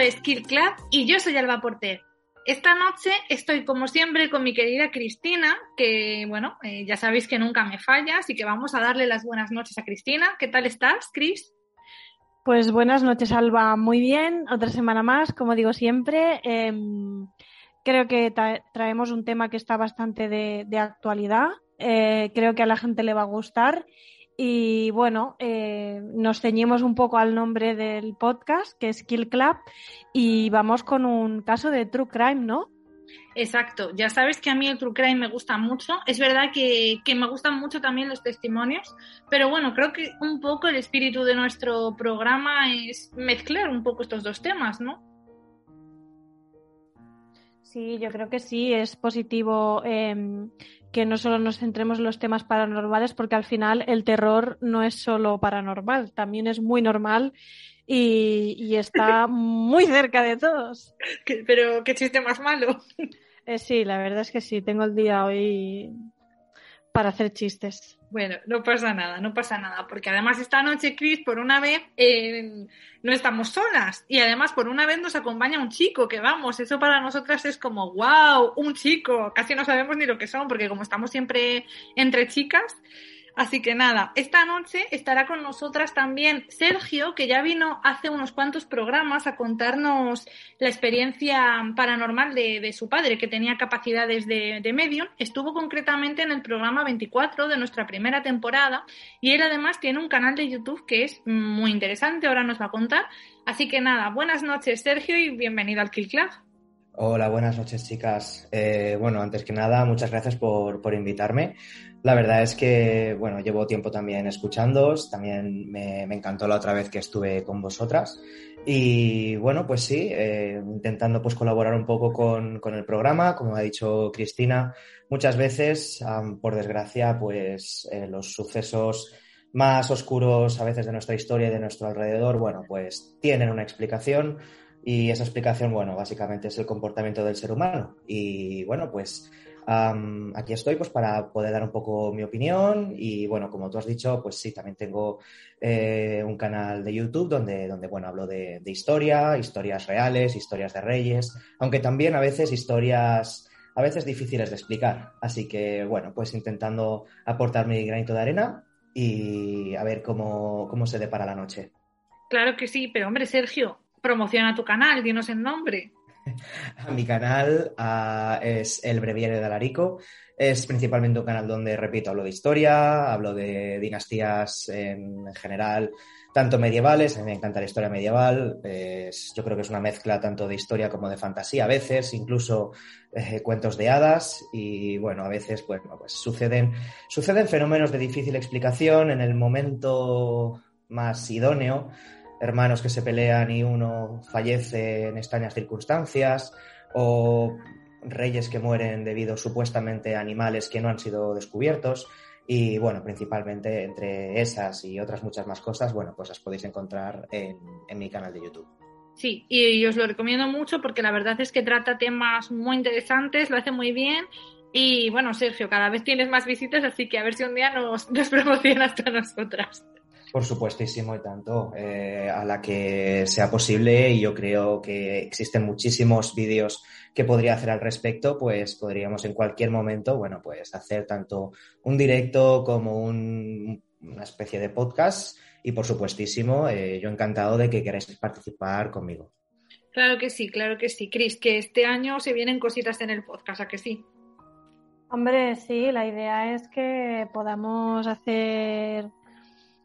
Es Kill Club y yo soy Alba Porter. Esta noche estoy como siempre con mi querida Cristina, que bueno, eh, ya sabéis que nunca me falla, así que vamos a darle las buenas noches a Cristina. ¿Qué tal estás, Cris? Pues buenas noches, Alba. Muy bien, otra semana más, como digo siempre. Eh, creo que tra traemos un tema que está bastante de, de actualidad. Eh, creo que a la gente le va a gustar. Y bueno, eh, nos ceñimos un poco al nombre del podcast, que es Kill Club, y vamos con un caso de True Crime, ¿no? Exacto, ya sabes que a mí el True Crime me gusta mucho. Es verdad que, que me gustan mucho también los testimonios, pero bueno, creo que un poco el espíritu de nuestro programa es mezclar un poco estos dos temas, ¿no? Sí, yo creo que sí, es positivo eh, que no solo nos centremos en los temas paranormales, porque al final el terror no es solo paranormal, también es muy normal y, y está muy cerca de todos. Pero qué chiste más malo. Eh, sí, la verdad es que sí, tengo el día hoy para hacer chistes. Bueno, no pasa nada, no pasa nada, porque además esta noche, Chris, por una vez eh, no estamos solas y además por una vez nos acompaña un chico, que vamos, eso para nosotras es como, wow, un chico, casi no sabemos ni lo que son, porque como estamos siempre entre chicas, Así que nada, esta noche estará con nosotras también Sergio, que ya vino hace unos cuantos programas a contarnos la experiencia paranormal de, de su padre, que tenía capacidades de, de, medium. Estuvo concretamente en el programa 24 de nuestra primera temporada y él además tiene un canal de YouTube que es muy interesante, ahora nos va a contar. Así que nada, buenas noches Sergio y bienvenido al Kill Club. Hola, buenas noches chicas. Eh, bueno, antes que nada, muchas gracias por, por, invitarme. La verdad es que, bueno, llevo tiempo también escuchándoos, también me, encantó la otra vez que estuve con vosotras y bueno, pues sí, eh, intentando pues colaborar un poco con, con, el programa, como ha dicho Cristina, muchas veces, por desgracia, pues eh, los sucesos más oscuros a veces de nuestra historia y de nuestro alrededor, bueno, pues tienen una explicación y esa explicación, bueno, básicamente es el comportamiento del ser humano. Y bueno, pues aquí estoy pues para poder dar un poco mi opinión y bueno, como tú has dicho, pues sí, también tengo eh, un canal de YouTube donde, donde bueno, hablo de, de, historia, historias reales, historias de reyes, aunque también a veces historias a veces difíciles de explicar. Así que bueno, pues intentando aportar mi granito de arena y a ver cómo, cómo se depara la noche. Claro que sí, pero hombre, Sergio, promociona tu canal, dinos el nombre. Mi canal es El Breviario de Alarico. Es principalmente un canal donde, repito, hablo de historia, hablo de dinastías en general, tanto medievales, a mí me encanta la historia medieval, yo creo que es una mezcla tanto de historia como de fantasía a veces, incluso eh, cuentos de hadas y bueno, a veces pues suceden, suceden fenómenos de difícil explicación en el momento más idóneo hermanos que se pelean y uno fallece en extrañas circunstancias, o reyes que mueren debido supuestamente a animales que no han sido descubiertos. Y bueno, principalmente entre esas y otras muchas más cosas, bueno, pues las podéis encontrar en, en mi canal de YouTube. Sí, y os lo recomiendo mucho porque la verdad es que trata temas muy interesantes, lo hace muy bien y bueno, Sergio, cada vez tienes más visitas, así que a ver si un día nos, nos promocionas a nosotras. Por supuestísimo y tanto, eh, a la que sea posible y yo creo que existen muchísimos vídeos que podría hacer al respecto, pues podríamos en cualquier momento, bueno, pues hacer tanto un directo como un- una especie de podcast y por supuestísimo, eh, yo encantado de que queráis participar conmigo. Claro que sí, claro que sí, Cris, que este año se vienen cositas en el podcast, ¿a que sí? Hombre, sí, la idea es que podamos hacer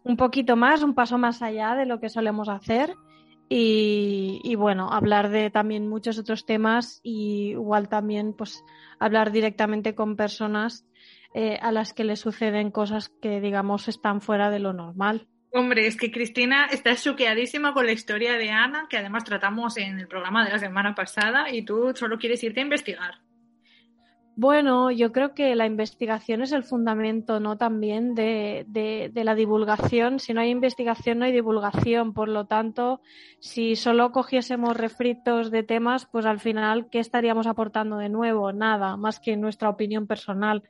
un poquito más, un paso más allá de lo que solemos hacer y, bueno, hablar de también muchos otros temas y igual también pues hablar directamente con personas eh, a las que les suceden cosas que digamos están fuera de lo normal. Hombre, es que Cristina está choqueadísima con la historia de Ana, que además tratamos en el programa de la semana pasada, y tú solo quieres irte a investigar. Bueno, yo creo que la investigación es el fundamento, ¿no? También de, de, de, la divulgación. Si no hay investigación, no hay divulgación. Por lo tanto, si solo cogiésemos refritos de temas, pues al final, ¿qué estaríamos aportando de nuevo? Nada, más que nuestra opinión personal.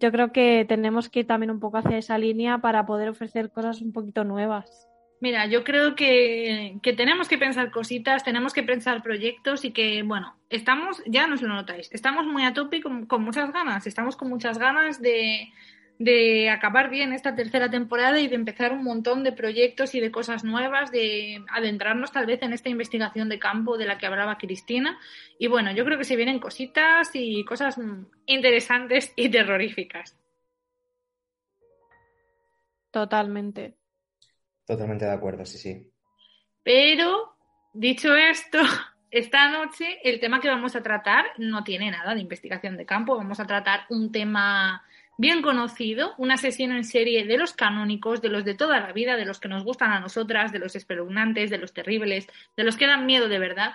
Yo creo que tenemos que ir también un poco hacia esa línea para poder ofrecer cosas un poquito nuevas. Mira, yo creo que, que, tenemos que pensar cositas, tenemos que pensar proyectos y que, bueno, estamos, ya nos lo notáis, estamos muy a tope y con, con muchas ganas, estamos con muchas ganas de, de, acabar bien esta tercera temporada y de empezar un montón de proyectos y de cosas nuevas, de adentrarnos tal vez en esta investigación de campo de la que hablaba Cristina. Y bueno, yo creo que se vienen cositas y cosas interesantes y terroríficas. Totalmente. Totalmente de acuerdo, sí, sí. Pero, dicho esto, esta noche el tema que vamos a tratar no tiene nada de investigación de campo. Vamos a tratar un tema bien conocido, un asesino en serie de los canónicos, de los de toda la vida, de los que nos gustan a nosotras, de los espeluznantes, de los terribles, de los que dan miedo de verdad.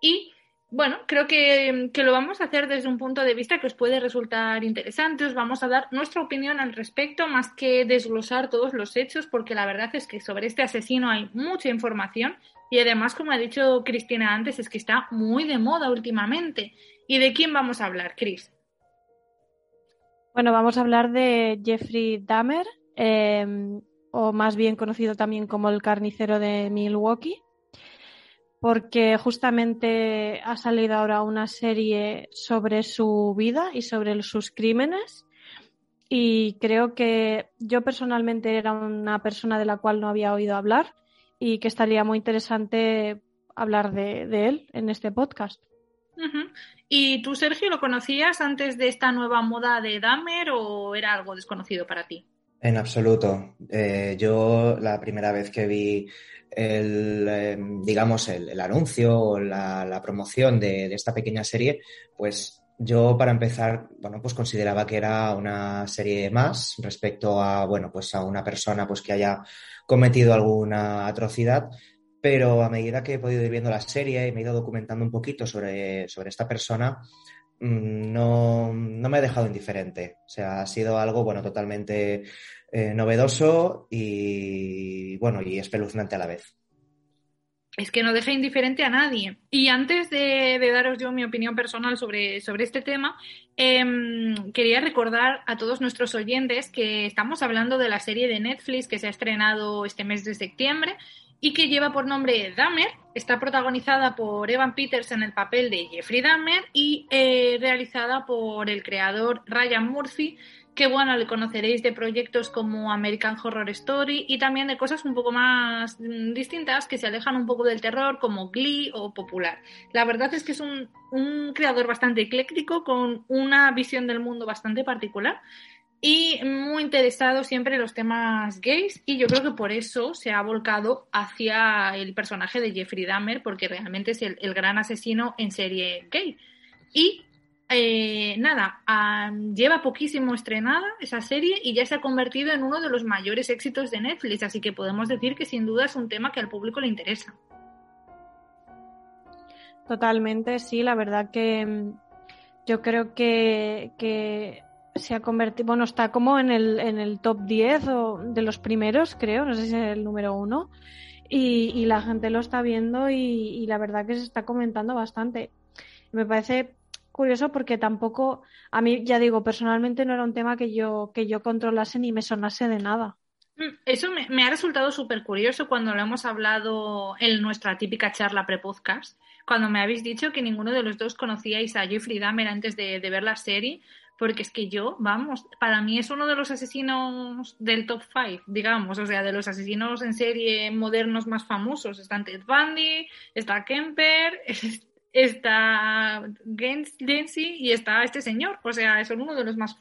Y bueno, creo que, que, lo vamos a hacer desde un punto de vista que os puede resultar interesante. Os vamos a dar nuestra opinión al respecto, más que desglosar todos los hechos, porque la verdad es que sobre este asesino hay mucha información y además, como ha dicho Cristina antes, es que está muy de moda últimamente. ¿Y de quién vamos a hablar, Cris? Bueno, vamos a hablar de Jeffrey Dahmer, eh, o más bien conocido también como el carnicero de Milwaukee porque justamente ha salido ahora una serie sobre su vida y sobre sus crímenes y creo que yo personalmente era una persona de la cual no había oído hablar y que estaría muy interesante hablar de, él en este podcast. ¿Y tú, Sergio, lo conocías antes de esta nueva moda de Dahmer o era algo desconocido para ti? En absoluto. Eh, yo la primera vez que vi el, eh, digamos, el, anuncio o la, promoción de, esta pequeña serie, pues yo para empezar, bueno, pues consideraba que era una serie más respecto a, bueno, pues a una persona pues que haya cometido alguna atrocidad, pero a medida que he podido ir viendo la serie y me he ido documentando un poquito sobre, sobre esta persona, no, no, me ha dejado indiferente. O sea, ha sido algo, bueno, totalmente eh, novedoso y, bueno, y espeluznante a la vez. Es que no deja indiferente a nadie. Y antes de, daros yo mi opinión personal sobre, sobre este tema, eh, quería recordar a todos nuestros oyentes que estamos hablando de la serie de Netflix que se ha estrenado este mes de septiembre y que lleva por nombre Dahmer. Está protagonizada por Evan Peters en el papel de Jeffrey Dahmer y eh, realizada por el creador Ryan Murphy, que bueno, le conoceréis de proyectos como American Horror Story y también de cosas un poco más distintas que se alejan un poco del terror, como Glee o Popular. La verdad es que es un creador bastante ecléctico, con una visión del mundo bastante particular y muy interesado siempre en los temas gays y yo creo que por eso se ha volcado hacia el personaje de Jeffrey Dahmer porque realmente es el, el gran asesino en serie gay. Y eh, nada, lleva poquísimo estrenada esa serie y ya se ha convertido en uno de los mayores éxitos de Netflix, así que podemos decir que sin duda es un tema que al público le interesa. Totalmente, sí, la verdad que yo creo que, que se ha convertido, bueno, está como en el, en el top 10 o de los primeros, creo, no sé si es el número uno, y, y la gente lo está viendo y, la verdad que se está comentando bastante. Me parece curioso porque tampoco, a mí ya digo, personalmente no era un tema que yo, que yo controlase ni me sonase de nada. Mm, Eso me, ha resultado súper curioso cuando lo hemos hablado en nuestra típica charla pre-podcast, cuando me habéis dicho que ninguno de los dos conocíais a Jeffrey Dahmer antes de ver la serie, porque es que yo, vamos, para mí es uno de los asesinos del top 5, digamos, o sea, de los asesinos en serie modernos más famosos. Están Ted Bundy, está Kemper, está Gacy y está este señor, o sea, son uno de los más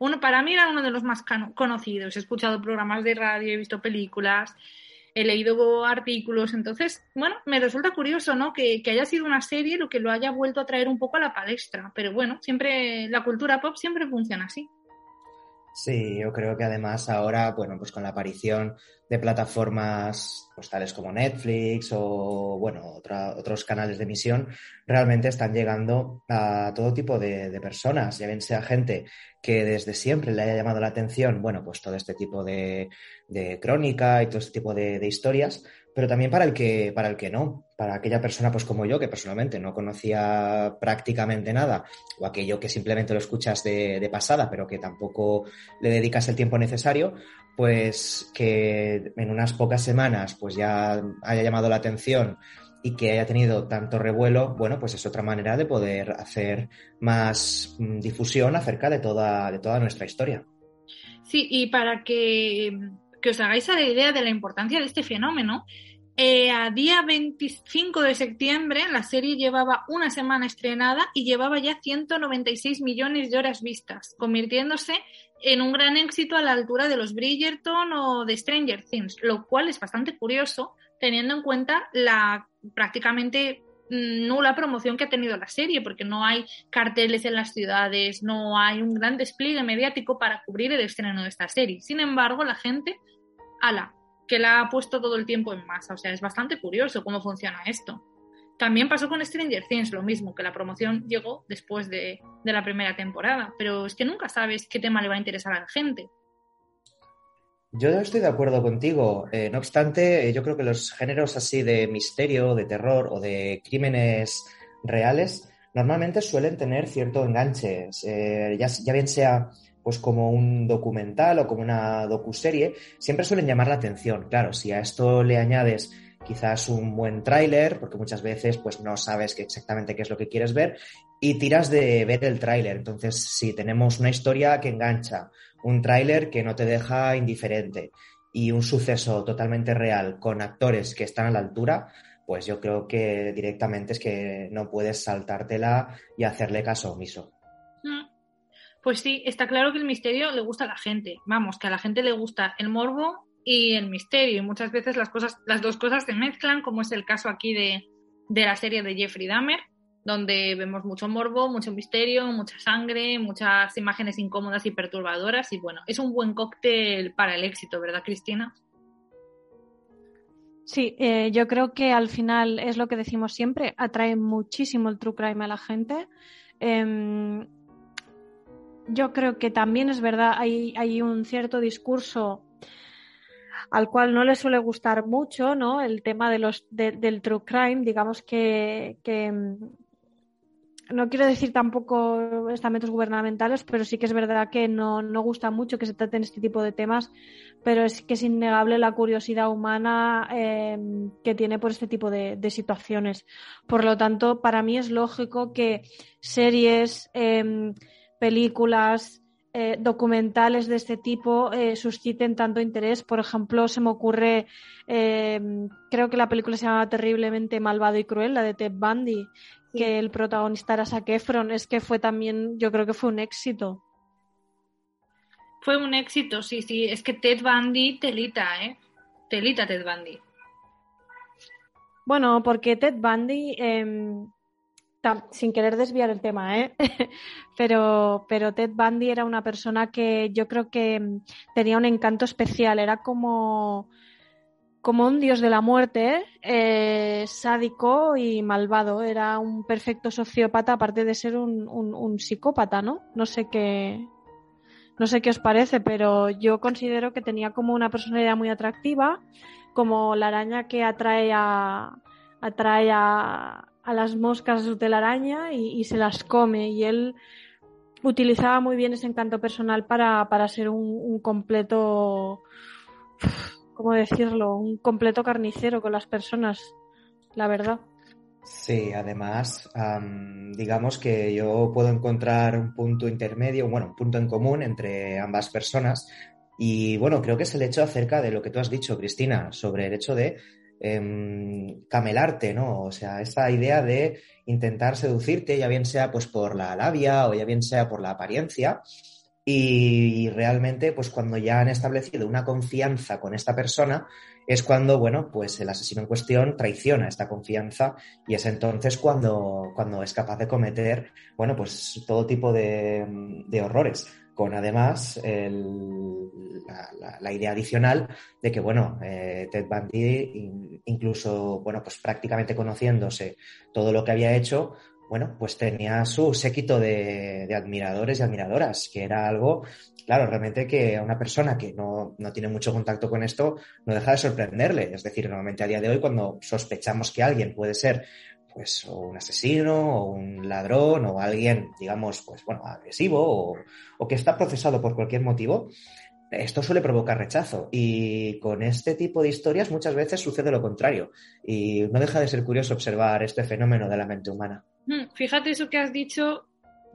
uno, para mí era uno de los más conocidos. He escuchado programas de radio, he visto películas, he leído artículos. Entonces, bueno, me resulta curioso, ¿no? Que, que haya sido una serie lo que lo haya vuelto a traer un poco a la palestra. Pero bueno, siempre, la cultura pop siempre funciona así. Sí, yo creo que además ahora, bueno, pues con la aparición de plataformas pues, tales como Netflix o, bueno, otra- otros canales de emisión, realmente están llegando a todo tipo de, de personas, ya bien sea gente que desde siempre le haya llamado la atención, bueno, pues todo este tipo de, de crónica y todo este tipo de, de historias, pero también para el que, para el que no, para aquella persona pues como yo, que personalmente no conocía prácticamente nada, o aquello que simplemente lo escuchas de, de pasada, pero que tampoco le dedicas el tiempo necesario, pues que en unas pocas semanas pues ya haya llamado la atención y que haya tenido tanto revuelo, bueno, pues es otra manera de poder hacer más mm, difusión acerca de toda, de toda nuestra historia. Sí, y para que, que os hagáis a la idea de la importancia de este fenómeno, eh, a día 25 de septiembre la serie llevaba una semana estrenada y llevaba ya 196 millones de horas vistas, convirtiéndose en un gran éxito a la altura de los Bridgerton o de Stranger Things, lo cual es bastante curioso teniendo en cuenta la prácticamente nula promoción que ha tenido la serie, porque no hay carteles en las ciudades, no hay un gran despliegue mediático para cubrir el estreno de esta serie. Sin embargo, la gente, ala, que la ha puesto todo el tiempo en masa. O sea, es bastante curioso cómo funciona esto. También pasó con Stranger Things, lo mismo, que la promoción llegó después de, de la primera temporada, pero es que nunca sabes qué tema le va a interesar a la gente. Yo estoy de acuerdo contigo. Eh, no obstante, eh, yo creo que los géneros así de misterio, de terror o de crímenes reales normalmente suelen tener cierto enganche. Eh, ya, bien sea pues como un documental o como una docuserie, siempre suelen llamar la atención. Claro, si a esto le añades quizás un buen tráiler, porque muchas veces pues no sabes exactamente qué es lo que quieres ver y tiras de ver el tráiler. Entonces, si tenemos una historia que engancha, un tráiler que no te deja indiferente y un suceso totalmente real con actores que están a la altura, pues yo creo que directamente es que no puedes saltártela y hacerle caso omiso. Pues sí, está claro que el misterio le gusta a la gente. Vamos, que a la gente le gusta el morbo y el misterio. Y muchas veces las cosas, las dos cosas se mezclan, como es el caso aquí de, de la serie de Jeffrey Dahmer, donde vemos mucho morbo, mucho misterio, mucha sangre, muchas imágenes incómodas y perturbadoras. Y bueno, es un buen cóctel para el éxito, ¿verdad, Cristina? Sí, eh, yo creo que al final es lo que decimos siempre, atrae muchísimo el true crime a la gente. Eh, yo creo que también es verdad, hay, hay un cierto discurso al cual no le suele gustar mucho, ¿no? El tema de los, de, del true crime, digamos que, que, no quiero decir tampoco estamentos gubernamentales, pero sí que es verdad que no, no gusta mucho que se traten este tipo de temas, pero es que es innegable la curiosidad humana eh, que tiene por este tipo de, de, situaciones. Por lo tanto, para mí es lógico que series, eh, películas, eh, documentales de este tipo eh, susciten tanto interés. Por ejemplo, se me ocurre, eh, creo que la película se llama Terriblemente Malvado y Cruel, la de Ted Bundy, sí. que el protagonista era Zac Efron. Es que fue también, yo creo que fue un éxito. Fue un éxito, sí, sí. Es que Ted Bundy, telita, ¿eh? Telita Ted Bundy. Bueno, porque Ted Bundy sin querer desviar el tema, ¿eh? pero, pero Ted Bundy era una persona que yo creo que tenía un encanto especial, era como, como un dios de la muerte, eh, sádico y malvado, era un perfecto sociópata, aparte de ser un, un, psicópata, ¿no? No sé qué. No sé qué os parece, pero yo considero que tenía como una personalidad muy atractiva, como la araña que atrae a, atrae a, a las moscas de su telaraña y, y, se las come. Y él utilizaba muy bien ese encanto personal para, para ser un, completo ¿cómo decirlo? Un completo carnicero con las personas, la verdad. Sí, además, digamos que yo puedo encontrar un punto intermedio, bueno, un punto en común entre ambas personas. Y bueno, creo que es el hecho acerca de lo que tú has dicho, Cristina, sobre el hecho de em, camelarte, ¿no? O sea, esa idea de intentar seducirte, ya bien sea pues por la labia o ya bien sea por la apariencia, y realmente, pues cuando ya han establecido una confianza con esta persona, es cuando, bueno, pues el asesino en cuestión traiciona esta confianza y es entonces cuando, cuando es capaz de cometer, bueno, pues todo tipo de, horrores con además la, idea adicional de que, bueno, eh, Ted Bundy, incluso, bueno, pues prácticamente conociéndose todo lo que había hecho, bueno, pues tenía su séquito de, admiradores y admiradoras, que era algo, claro, realmente que a una persona que no, tiene mucho contacto con esto no deja de sorprenderle. Es decir, normalmente a día de hoy cuando sospechamos que alguien puede ser pues un asesino o un ladrón o alguien, digamos, pues bueno, agresivo o, o que está procesado por cualquier motivo, esto suele provocar rechazo y con este tipo de historias muchas veces sucede lo contrario y no deja de ser curioso observar este fenómeno de la mente humana. Fíjate eso que has dicho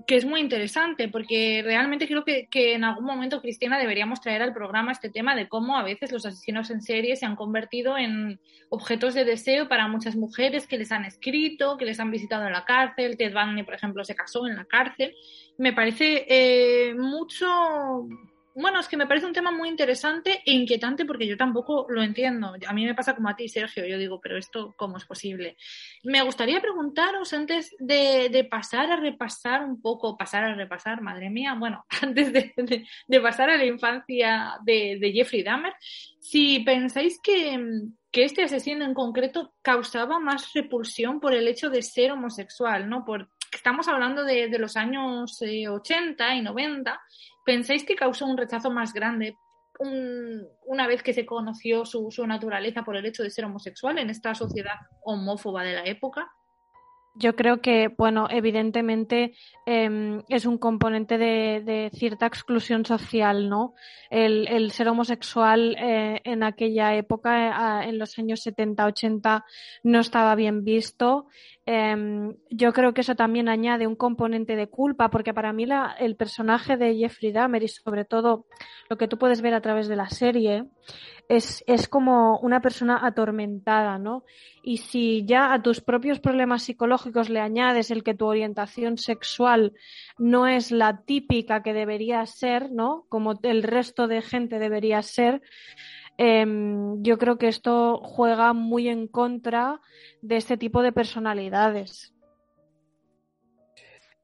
que es muy interesante porque realmente creo que, en algún momento, Cristina, deberíamos traer al programa este tema de cómo a veces los asesinos en serie se han convertido en objetos de deseo para muchas mujeres que les han escrito, que les han visitado en la cárcel. Ted Bundy, por ejemplo, se casó en la cárcel. Me parece eh, mucho bueno, es que me parece un tema muy interesante e inquietante porque yo tampoco lo entiendo. A mí me pasa como a ti, Sergio. Yo digo, pero esto, ¿cómo es posible? Me gustaría preguntaros antes de, pasar a repasar un poco, pasar a repasar, madre mía, bueno, antes de, pasar a la infancia de, Jeffrey Dahmer, si pensáis que, este asesino en concreto causaba más repulsión por el hecho de ser homosexual, ¿no? Por, estamos hablando de, los años 80 eh, y 90 ¿Pensáis que causó un rechazo más grande una vez que se conoció su, su naturaleza por el hecho de ser homosexual en esta sociedad homófoba de la época? Yo creo que, bueno, evidentemente em, es un componente de, cierta exclusión social, ¿no? El, ser homosexual eh, en aquella época, eh, en los años 70, 80, no estaba bien visto. Em, yo creo que eso también añade un componente de culpa, porque para mí la, el personaje de Jeffrey Dahmer y sobre todo lo que tú puedes ver a través de la serie es, es como una persona atormentada, ¿no? Y si ya a tus propios problemas psicológicos le añades el que tu orientación sexual no es la típica que debería ser, ¿no? Como el resto de gente debería ser, em, yo creo que esto juega muy en contra de este tipo de personalidades.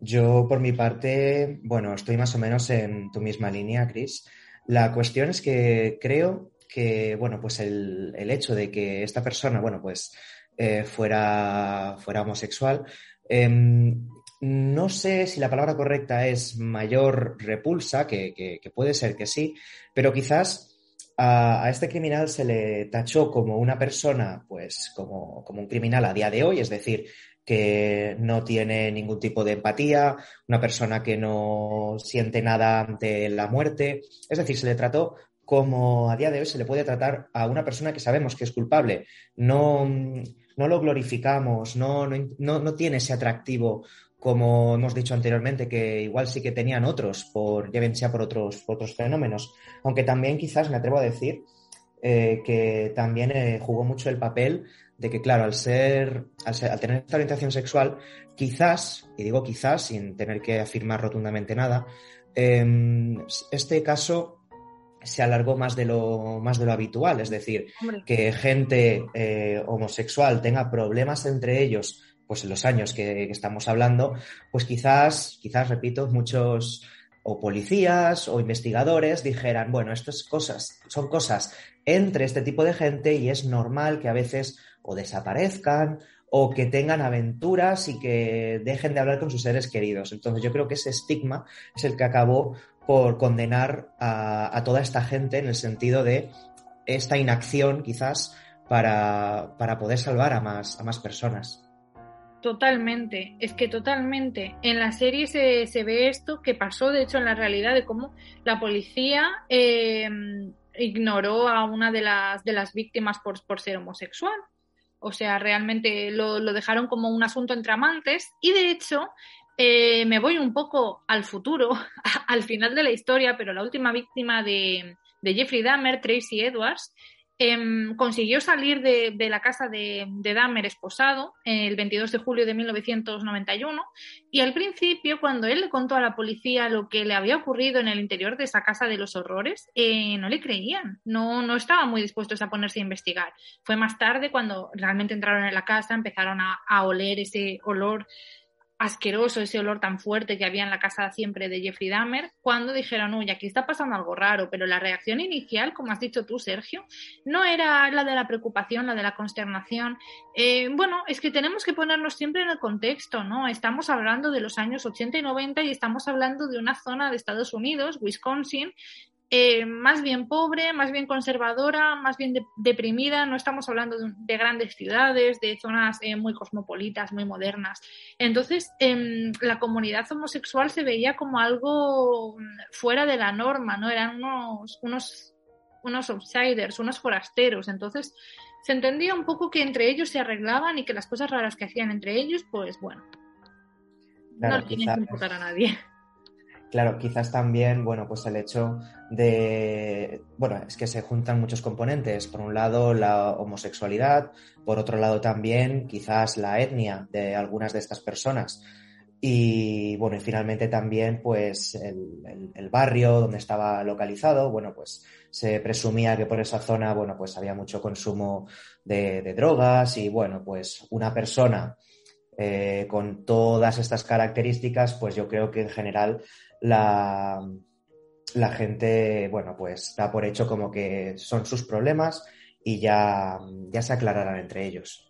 Yo, por mi parte, bueno, estoy más o menos en tu misma línea, Chris. La cuestión es que creo que, bueno, pues el, hecho de que esta persona, bueno, pues eh, fuera, fuera homosexual, em, no sé si la palabra correcta es mayor repulsa, que, puede ser que sí, pero quizás a, este criminal se le tachó como una persona, pues como, como un criminal a día de hoy, es decir, que no tiene ningún tipo de empatía, una persona que no siente nada ante la muerte. Es decir, se le trató como a día de hoy se le puede tratar a una persona que sabemos que es culpable. No, no lo glorificamos, no, no, tiene ese atractivo como hemos dicho anteriormente, que igual sí que tenían otros, por, ya bien sea por otros, otros fenómenos. Aunque también quizás me atrevo a decir eh, que también eh, jugó mucho el papel de que, claro, al ser, al tener esta orientación sexual, quizás, y digo quizás sin tener que afirmar rotundamente nada, em, este caso se alargó más de lo, más de lo habitual, es decir, que gente eh, homosexual tenga problemas entre ellos, pues en los años que, estamos hablando, pues quizás, quizás, repito, muchos o policías o investigadores dijeran, bueno, estas cosas son cosas entre este tipo de gente y es normal que a veces o desaparezcan o que tengan aventuras y que dejen de hablar con sus seres queridos. Entonces yo creo que ese estigma es el que acabó por condenar a, toda esta gente en el sentido de esta inacción quizás para, poder salvar a más, a más personas. Totalmente, es que totalmente. En la serie se, ve esto que pasó, de hecho, en la realidad, de cómo la policía eh, ignoró a una de las, de las víctimas por, por ser homosexual. O sea, realmente lo, lo dejaron como un asunto entre amantes y de hecho eh, me voy un poco al futuro, al final de la historia, pero la última víctima de, Jeffrey Dahmer, Tracy Edwards, em, consiguió salir de, la casa de, Dahmer esposado el 22 de julio de 1991 y al principio cuando él le contó a la policía lo que le había ocurrido en el interior de esa casa de los horrores, eh, no le creían, no, no estaban muy dispuestos a ponerse a investigar. Fue más tarde cuando realmente entraron en la casa, empezaron a oler ese olor asqueroso ese olor tan fuerte que había en la casa siempre de Jeffrey Dahmer, cuando dijeron, uy, aquí está pasando algo raro, pero la reacción inicial, como has dicho tú, Sergio, no era la de la preocupación, la de la consternación. Eh, bueno, es que tenemos que ponernos siempre en el contexto, ¿no? Estamos hablando de los años 80 y 90 y estamos hablando de una zona de Estados Unidos, Wisconsin, eh, más bien pobre, más bien conservadora, más bien de, deprimida. No estamos hablando de, de grandes ciudades, de zonas eh, muy cosmopolitas, muy modernas. Entonces, eh, la comunidad homosexual se veía como algo fuera de la norma, ¿no? Eran unos, unos, unos outsiders, unos forasteros. Entonces, se entendía un poco que entre ellos se arreglaban y que las cosas raras que hacían entre ellos, pues bueno, claro, no le tienen que importar a nadie. Claro, quizás también, bueno, pues el hecho de, bueno, es que se juntan muchos componentes. Por un lado, la homosexualidad, por otro lado también quizás la etnia de algunas de estas personas. Y bueno, y finalmente también, pues, el, barrio donde estaba localizado, bueno, pues se presumía que por esa zona, bueno, pues había mucho consumo de, de drogas y bueno, pues una persona eh, con todas estas características, pues yo creo que en general la, la gente, bueno, pues da por hecho como que son sus problemas y ya, ya se aclararán entre ellos.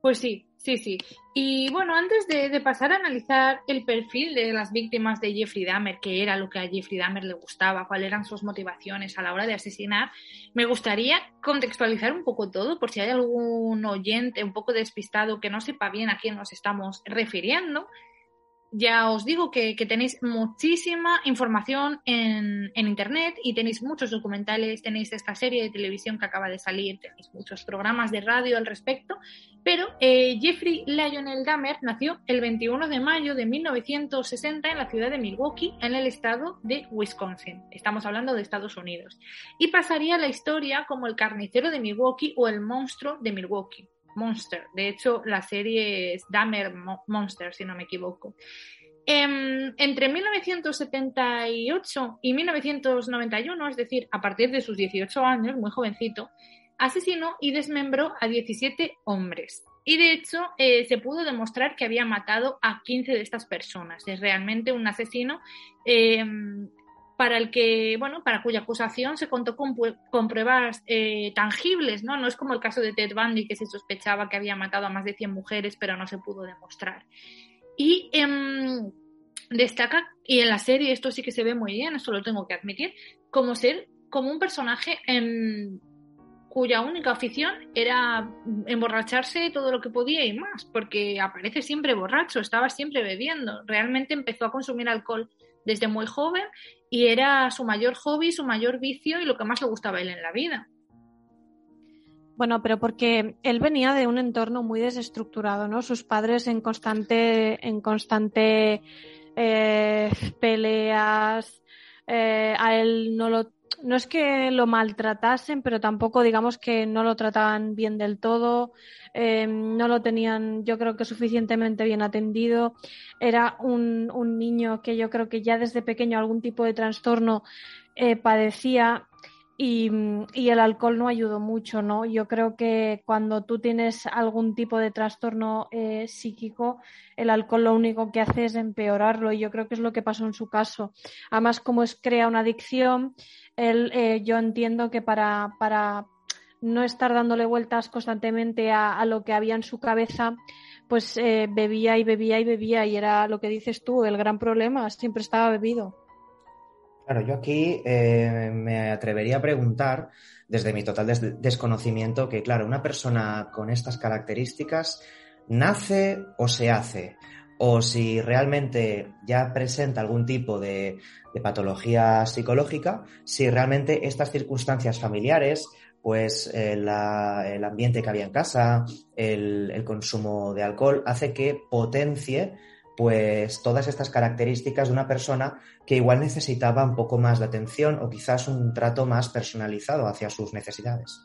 Pues sí, sí, sí. Y bueno, antes de, de, pasar a analizar el perfil de las víctimas de Jeffrey Dahmer, qué era lo que a Jeffrey Dahmer le gustaba, cuáles eran sus motivaciones a la hora de asesinar, me gustaría contextualizar un poco todo, por si hay algún oyente un poco despistado que no sepa bien a quién nos estamos refiriendo ya os digo que, tenéis muchísima información en, en, Internet y tenéis muchos documentales, tenéis esta serie de televisión que acaba de salir, tenéis muchos programas de radio al respecto, pero eh, Jeffrey Lionel Dahmer nació el 21 de mayo de 1960 en la ciudad de Milwaukee, en el estado de Wisconsin. Estamos hablando de Estados Unidos. Y pasaría la historia como el carnicero de Milwaukee o el monstruo de Milwaukee. Monster. De hecho, la serie es Dahmer Monster, si no me equivoco. Eh, entre 1978 y 1991, es decir, a partir de sus 18 años, muy jovencito, asesinó y desmembró a 17 hombres. Y de hecho, eh, se pudo demostrar que había matado a 15 de estas personas. Es realmente un asesino eh, para el que, bueno, para cuya acusación se contó con, pruebas eh, tangibles, ¿no? No es como el caso de Ted Bundy, que se sospechaba que había matado a más de 100 mujeres, pero no se pudo demostrar. Y eh, destaca, y en la serie esto sí que se ve muy bien, eso lo tengo que admitir, como ser como un personaje en, cuya única afición era emborracharse todo lo que podía y más, porque aparece siempre borracho, estaba siempre bebiendo, realmente empezó a consumir alcohol desde muy joven y era su mayor hobby, su mayor vicio y lo que más le gustaba a él en la vida. Bueno, pero porque él venía de un entorno muy desestructurado, ¿no? Sus padres en constante, en constante eh, peleas, eh, a él no lo no es que lo maltratasen, pero tampoco digamos que no lo trataban bien del todo, eh, no lo tenían yo creo que suficientemente bien atendido. Era un, un, niño que yo creo que ya desde pequeño algún tipo de trastorno eh, padecía y, y, el alcohol no ayudó mucho, ¿no? Yo creo que cuando tú tienes algún tipo de trastorno eh, psíquico, el alcohol lo único que hace es empeorarlo y yo creo que es lo que pasó en su caso. Además, como es crea una adicción, él, eh, yo entiendo que para, para no estar dándole vueltas constantemente a, a, lo que había en su cabeza, pues eh, bebía y bebía y bebía y era lo que dices tú, el gran problema, siempre estaba bebido. Claro, yo aquí eh, me atrevería a preguntar, desde mi total des desconocimiento, que claro, una persona con estas características nace o se hace, o si realmente ya presenta algún tipo de, patología psicológica, si realmente estas circunstancias familiares pues eh, el ambiente que había en casa, el, consumo de alcohol, hace que potencie pues todas estas características de una persona que igual necesitaba un poco más de atención o quizás un trato más personalizado hacia sus necesidades.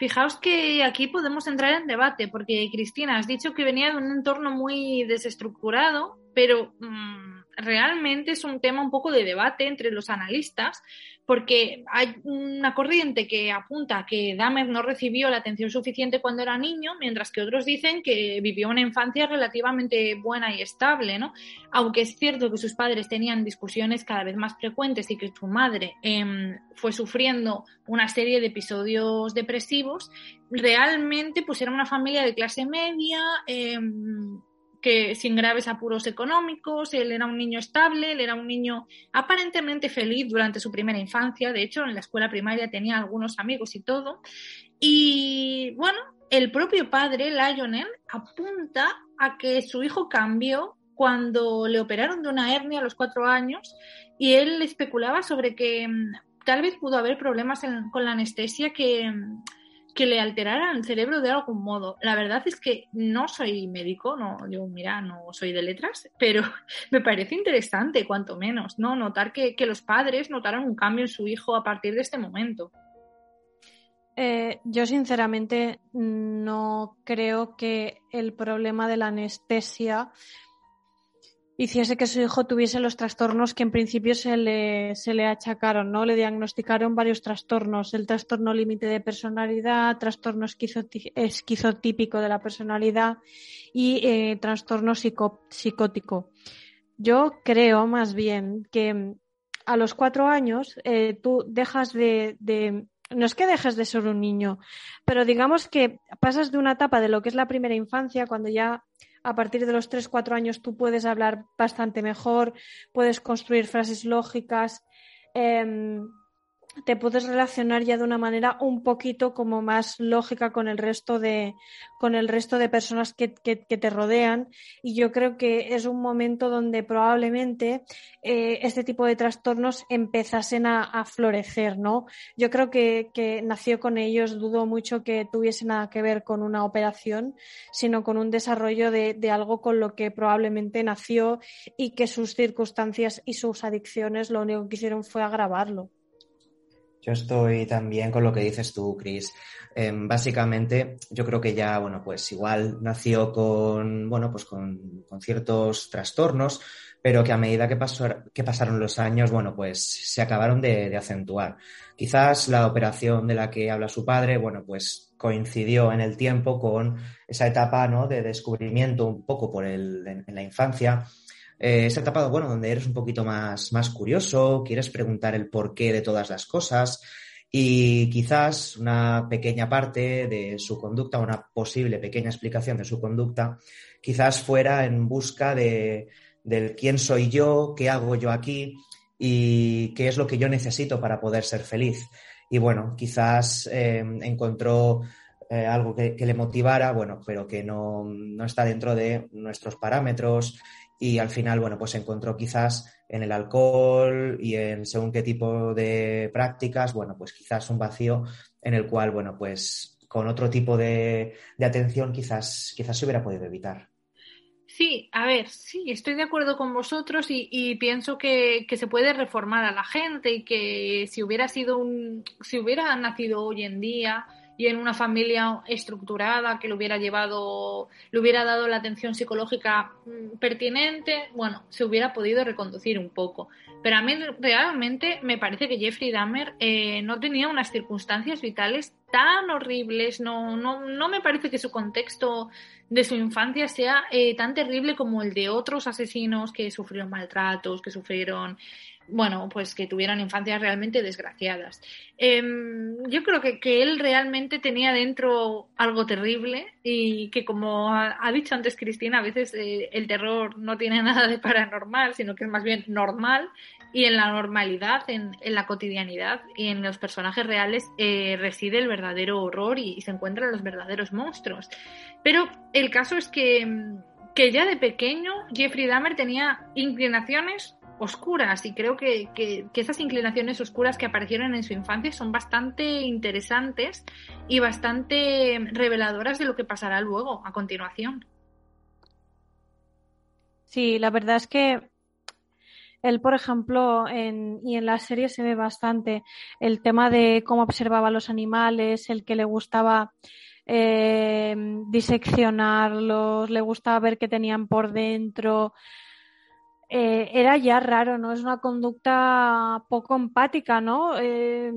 Fijaos que aquí podemos entrar en debate, porque Cristina, has dicho que venía de un entorno muy desestructurado, pero mmm, realmente es un tema un poco de debate entre los analistas, porque hay una corriente que apunta que Dahmer no recibió la atención suficiente cuando era niño, mientras que otros dicen que vivió una infancia relativamente buena y estable, ¿no? Aunque es cierto que sus padres tenían discusiones cada vez más frecuentes y que su madre eh, fue sufriendo una serie de episodios depresivos, realmente pues era una familia de clase media, eh, que sin graves apuros económicos, él era un niño estable, él era un niño aparentemente feliz durante su primera infancia, de hecho en la escuela primaria tenía algunos amigos y todo. Y bueno, el propio padre, Lionel, apunta a que su hijo cambió cuando le operaron de una hernia a los cuatro años y él especulaba sobre que mm, tal vez pudo haber problemas con la anestesia que mm, que le alteraran el cerebro de algún modo. La verdad es que no soy médico, no, yo mira, no soy de letras, pero me parece interesante, cuanto menos, ¿no? Notar que, los padres notaron un cambio en su hijo a partir de este momento. Eh, yo sinceramente no creo que el problema de la anestesia hiciese que su hijo tuviese los trastornos que en principio se le, se le achacaron, ¿no? Le diagnosticaron varios trastornos, el trastorno límite de personalidad, trastorno esquizotípico de la personalidad y eh, trastorno psicótico. Yo creo más bien que a los cuatro años eh, tú dejas de, de no es que dejes de ser un niño, pero digamos que pasas de una etapa de lo que es la primera infancia, cuando ya a partir de los 3-4 años tú puedes hablar bastante mejor, puedes construir frases lógicas, eh, te puedes relacionar ya de una manera un poquito como más lógica con el resto de, con el resto de personas que, que, te rodean. Y yo creo que es un momento donde probablemente eh, este tipo de trastornos empezasen a, a florecer, ¿no? Yo creo que, que, nació con ellos, dudo mucho que tuviese nada que ver con una operación, sino con un desarrollo de, de algo con lo que probablemente nació y que sus circunstancias y sus adicciones lo único que hicieron fue agravarlo. Yo estoy también con lo que dices tú, Chris. Eh, básicamente, yo creo que ya, bueno, pues igual nació con, bueno, pues con, con ciertos trastornos, pero que a medida que, pasó, que, pasaron los años, bueno, pues se acabaron de, acentuar. Quizás la operación de la que habla su padre, bueno, pues coincidió en el tiempo con esa etapa, ¿no? De descubrimiento un poco por el, en la infancia eh, esa etapa, bueno, donde eres un poquito más, más curioso, quieres preguntar el porqué de todas las cosas y quizás una pequeña parte de su conducta, una posible pequeña explicación de su conducta, quizás fuera en busca de, del quién soy yo, qué hago yo aquí y qué es lo que yo necesito para poder ser feliz. Y bueno, quizás eh, encontró eh, algo que, que, le motivara, bueno, pero que no, no, está dentro de nuestros parámetros y al final, bueno, pues se encontró quizás en el alcohol y en según qué tipo de prácticas, bueno, pues quizás un vacío en el cual, bueno, pues con otro tipo de, de atención quizás, quizás se hubiera podido evitar. Sí, a ver, sí, estoy de acuerdo con vosotros y, y pienso que, que, se puede reformar a la gente y que si hubiera sido un, si hubiera nacido hoy en día, y en una familia estructurada que le hubiera llevado, le hubiera dado la atención psicológica mm, pertinente, bueno, se hubiera podido reconducir un poco. Pero a mí realmente me parece que Jeffrey Dahmer eh, no tenía unas circunstancias vitales tan horribles, no, no, no me parece que su contexto de su infancia sea eh, tan terrible como el de otros asesinos que sufrieron maltratos, que sufrieron bueno, pues que tuvieran infancias realmente desgraciadas. Eh, yo creo que, que, él realmente tenía dentro algo terrible y que como ha, ha dicho antes Cristina, a veces eh, el terror no tiene nada de paranormal, sino que es más bien normal y en la normalidad, en, en la cotidianidad y en los personajes reales eh, reside el verdadero horror y, y se encuentran los verdaderos monstruos. Pero el caso es que que ya de pequeño Jeffrey Dahmer tenía inclinaciones oscuras y creo que, que, que, esas inclinaciones oscuras que aparecieron en su infancia son bastante interesantes y bastante reveladoras de lo que pasará luego a continuación. Sí, la verdad es que él, por ejemplo, en, y en la serie se ve bastante el tema de cómo observaba los animales, el que le gustaba eh, diseccionarlos, le gustaba ver qué tenían por dentro. Eh, era ya raro, ¿no? Es una conducta poco empática, ¿no? Eh,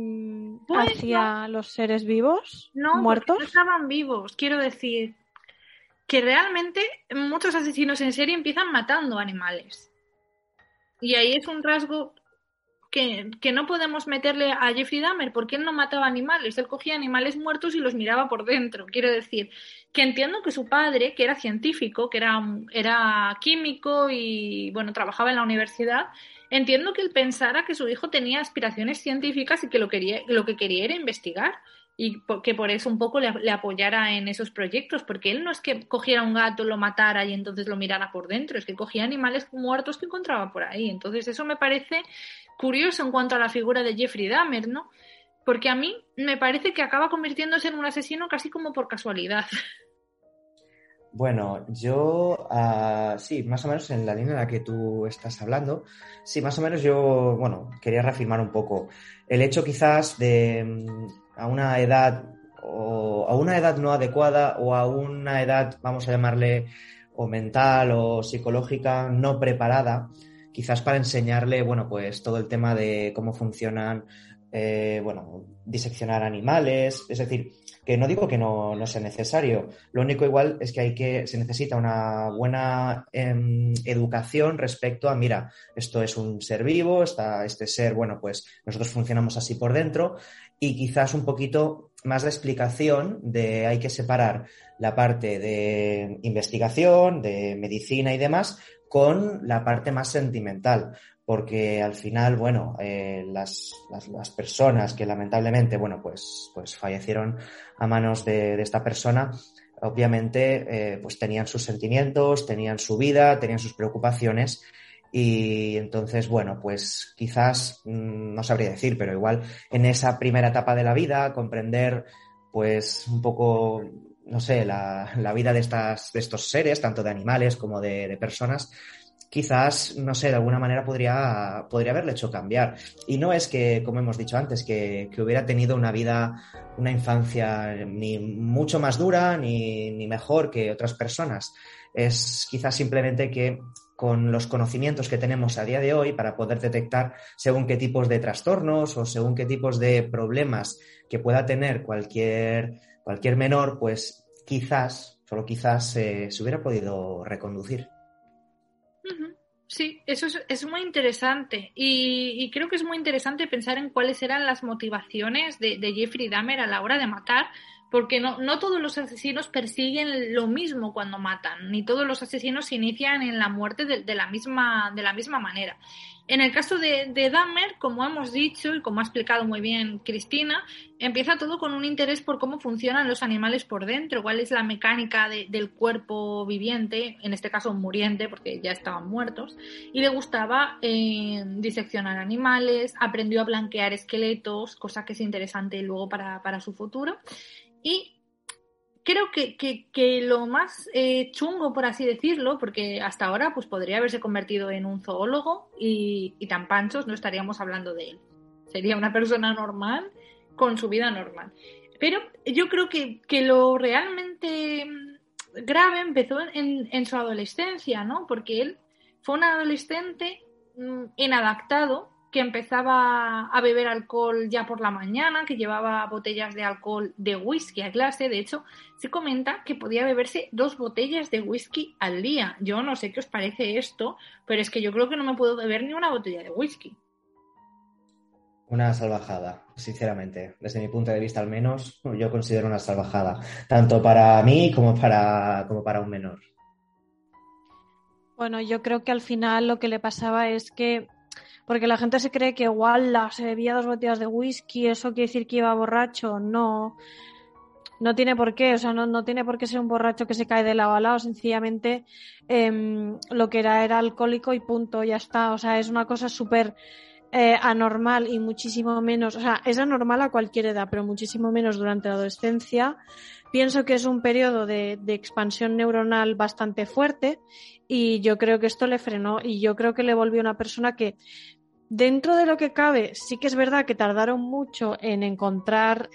Pues hacia los seres vivos, No, muertos. no estaban vivos, quiero decir que realmente muchos asesinos en serie empiezan matando animales. Y ahí es un rasgo que, que no podemos meterle a Jeffrey Dahmer, porque él no mataba animales, él cogía animales muertos y los miraba por dentro. Quiero decir que entiendo que su padre, que era científico, que era, era químico y bueno, trabajaba en la universidad, entiendo que él pensara que su hijo tenía aspiraciones científicas y que lo, quería, lo que quería era investigar y que por eso un poco le, le, apoyara en esos proyectos, porque él no es que cogiera un gato, lo matara y entonces lo mirara por dentro, es que cogía animales muertos que encontraba por ahí. Entonces eso me parece curioso en cuanto a la figura de Jeffrey Dahmer, ¿no? Porque a mí me parece que acaba convirtiéndose en un asesino casi como por casualidad. Bueno, yo uh, sí, más o menos en la línea en la que tú estás hablando, sí, más o menos yo, bueno, quería reafirmar un poco el hecho quizás de a una edad o a una edad no adecuada o a una edad, vamos a llamarle, o mental o psicológica no preparada, quizás para enseñarle, bueno, pues todo el tema de cómo funcionan, eh, bueno, diseccionar animales, es decir, que no digo que no, no, sea necesario, lo único igual es que hay que, se necesita una buena eh, educación respecto a, mira, esto es un ser vivo, está este ser, bueno, pues nosotros funcionamos así por dentro. Y quizás un poquito más de explicación de hay que separar la parte de investigación, de medicina y demás, con la parte más sentimental, porque al final, bueno, eh, las, las, las, personas que lamentablemente, bueno, pues, pues fallecieron a manos de, de esta persona, obviamente, eh, pues tenían sus sentimientos, tenían su vida, tenían sus preocupaciones. Y entonces, bueno, pues quizás, mmm, no sabría decir, pero igual en esa primera etapa de la vida, comprender, pues un poco no sé, la, la vida de, estas, de, estos seres, tanto de animales como de, de, personas, quizás, no sé, de alguna manera podría, podría haberle hecho cambiar. Y no es que, como hemos dicho antes, que, que hubiera tenido una vida, una infancia ni mucho más dura ni, ni mejor que otras personas. Es quizás simplemente que con los conocimientos que tenemos a día de hoy para poder detectar según qué tipos de trastornos o según qué tipos de problemas que pueda tener cualquier, cualquier menor, pues quizás, solo quizás, eh, se hubiera podido reconducir. Sí, eso es, es muy interesante y, y, creo que es muy interesante pensar en cuáles eran las motivaciones de, de Jeffrey Dahmer a la hora de matar, porque no, no, todos los asesinos persiguen lo mismo cuando matan, ni todos los asesinos se inician en la muerte de la, misma, de la misma manera. En el caso de, de, Dahmer, como hemos dicho y como ha explicado muy bien Cristina, empieza todo con un interés por cómo funcionan los animales por dentro, cuál es la mecánica de, del cuerpo viviente, en este caso muriente, porque ya estaban muertos, y le gustaba eh, diseccionar animales, aprendió a blanquear esqueletos, cosa que es interesante luego para, para su futuro. Y creo que, que, que lo más eh, chungo, por así decirlo, porque hasta ahora pues podría haberse convertido en un zoólogo y, y, tan panchos no estaríamos hablando de él. Sería una persona normal con su vida normal. Pero yo creo que, que lo realmente grave empezó en, en, su adolescencia, ¿no? Porque él fue un adolescente mmm, inadaptado que empezaba a beber alcohol ya por la mañana, que llevaba botellas de alcohol de whisky a clase. De hecho, se comenta que podía beberse dos botellas de whisky al día. Yo no sé qué os parece esto, pero es que yo creo que no me puedo beber ni una botella de whisky. Una salvajada, sinceramente. Desde mi punto de vista, al menos, yo considero una salvajada, tanto para mí como para, como para un menor. Bueno, yo creo que al final lo que le pasaba es que porque la gente se cree que igual se bebía dos botellas de whisky, eso quiere decir que iba borracho. No. No tiene por qué, o sea, no, no tiene por qué ser un borracho que se cae de lado a lado, sencillamente em, lo que era era alcohólico y punto, ya está. O sea, es una cosa súper eh, anormal y muchísimo menos, o sea, es anormal a cualquier edad, pero muchísimo menos durante la adolescencia. Pienso que es un periodo de, expansión neuronal bastante fuerte y yo creo que esto le frenó y yo creo que le volvió una persona que dentro de lo que cabe, sí que es verdad que tardaron mucho en encontrar,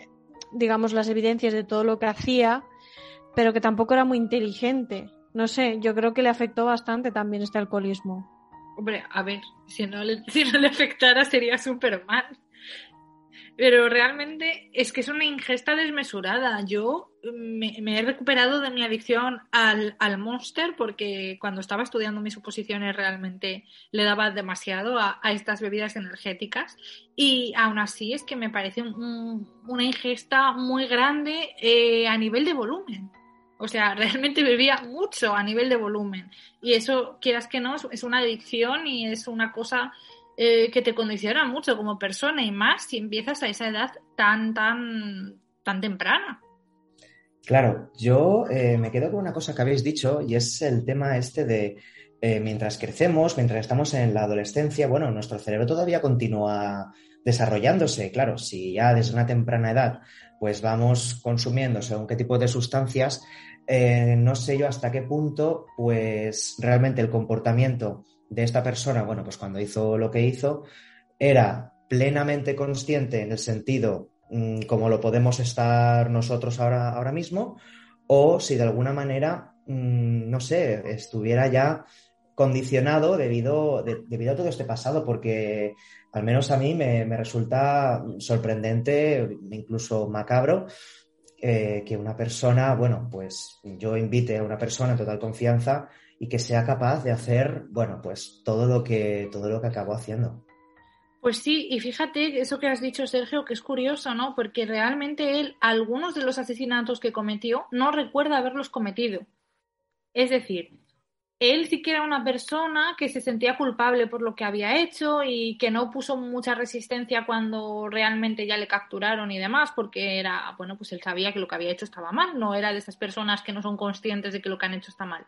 digamos, las evidencias de todo lo que hacía, pero que tampoco era muy inteligente. No sé, yo creo que le afectó bastante también este alcoholismo. Hombre, a ver, si no le, si no le afectara sería Superman. Pero realmente es que es una ingesta desmesurada. Yo me, he recuperado de mi adicción al, al, Monster porque cuando estaba estudiando mis suposiciones realmente le daba demasiado a, a estas bebidas energéticas y aún así es que me parece un, una ingesta muy grande eh, a nivel de volumen. O sea, realmente bebía mucho a nivel de volumen. Y eso, quieras que no, es una adicción y es una cosa eh, que te condiciona mucho como persona y más si empiezas a esa edad tan, tan, tan temprana. Claro, yo eh, me quedo con una cosa que habéis dicho y es el tema este de eh, mientras crecemos, mientras estamos en la adolescencia, bueno, nuestro cerebro todavía continúa desarrollándose. Claro, si ya desde una temprana edad pues vamos consumiendo según qué tipo de sustancias, no sé yo hasta qué punto, pues realmente el comportamiento de esta persona, bueno, pues cuando hizo lo que hizo, era plenamente consciente en el sentido mmm, como lo podemos estar nosotros ahora, ahora mismo, o si de alguna manera, mmm, no sé, estuviera ya condicionado debido, de, debido a todo este pasado, porque al menos a mí me, me resulta sorprendente, incluso macabro, eh, que una persona, bueno, pues yo invite a una persona en total confianza y que sea capaz de hacer, bueno, pues todo lo que, todo lo que acabó haciendo. Pues sí, y fíjate eso que has dicho, Sergio, que es curioso, ¿no? Porque realmente él, algunos de los asesinatos que cometió, no recuerda haberlos cometido. Es decir, él sí que era una persona que se sentía culpable por lo que había hecho y que no puso mucha resistencia cuando realmente ya le capturaron y demás, porque era, bueno, pues él sabía que lo que había hecho estaba mal, no era de esas personas que no son conscientes de que lo que han hecho está mal.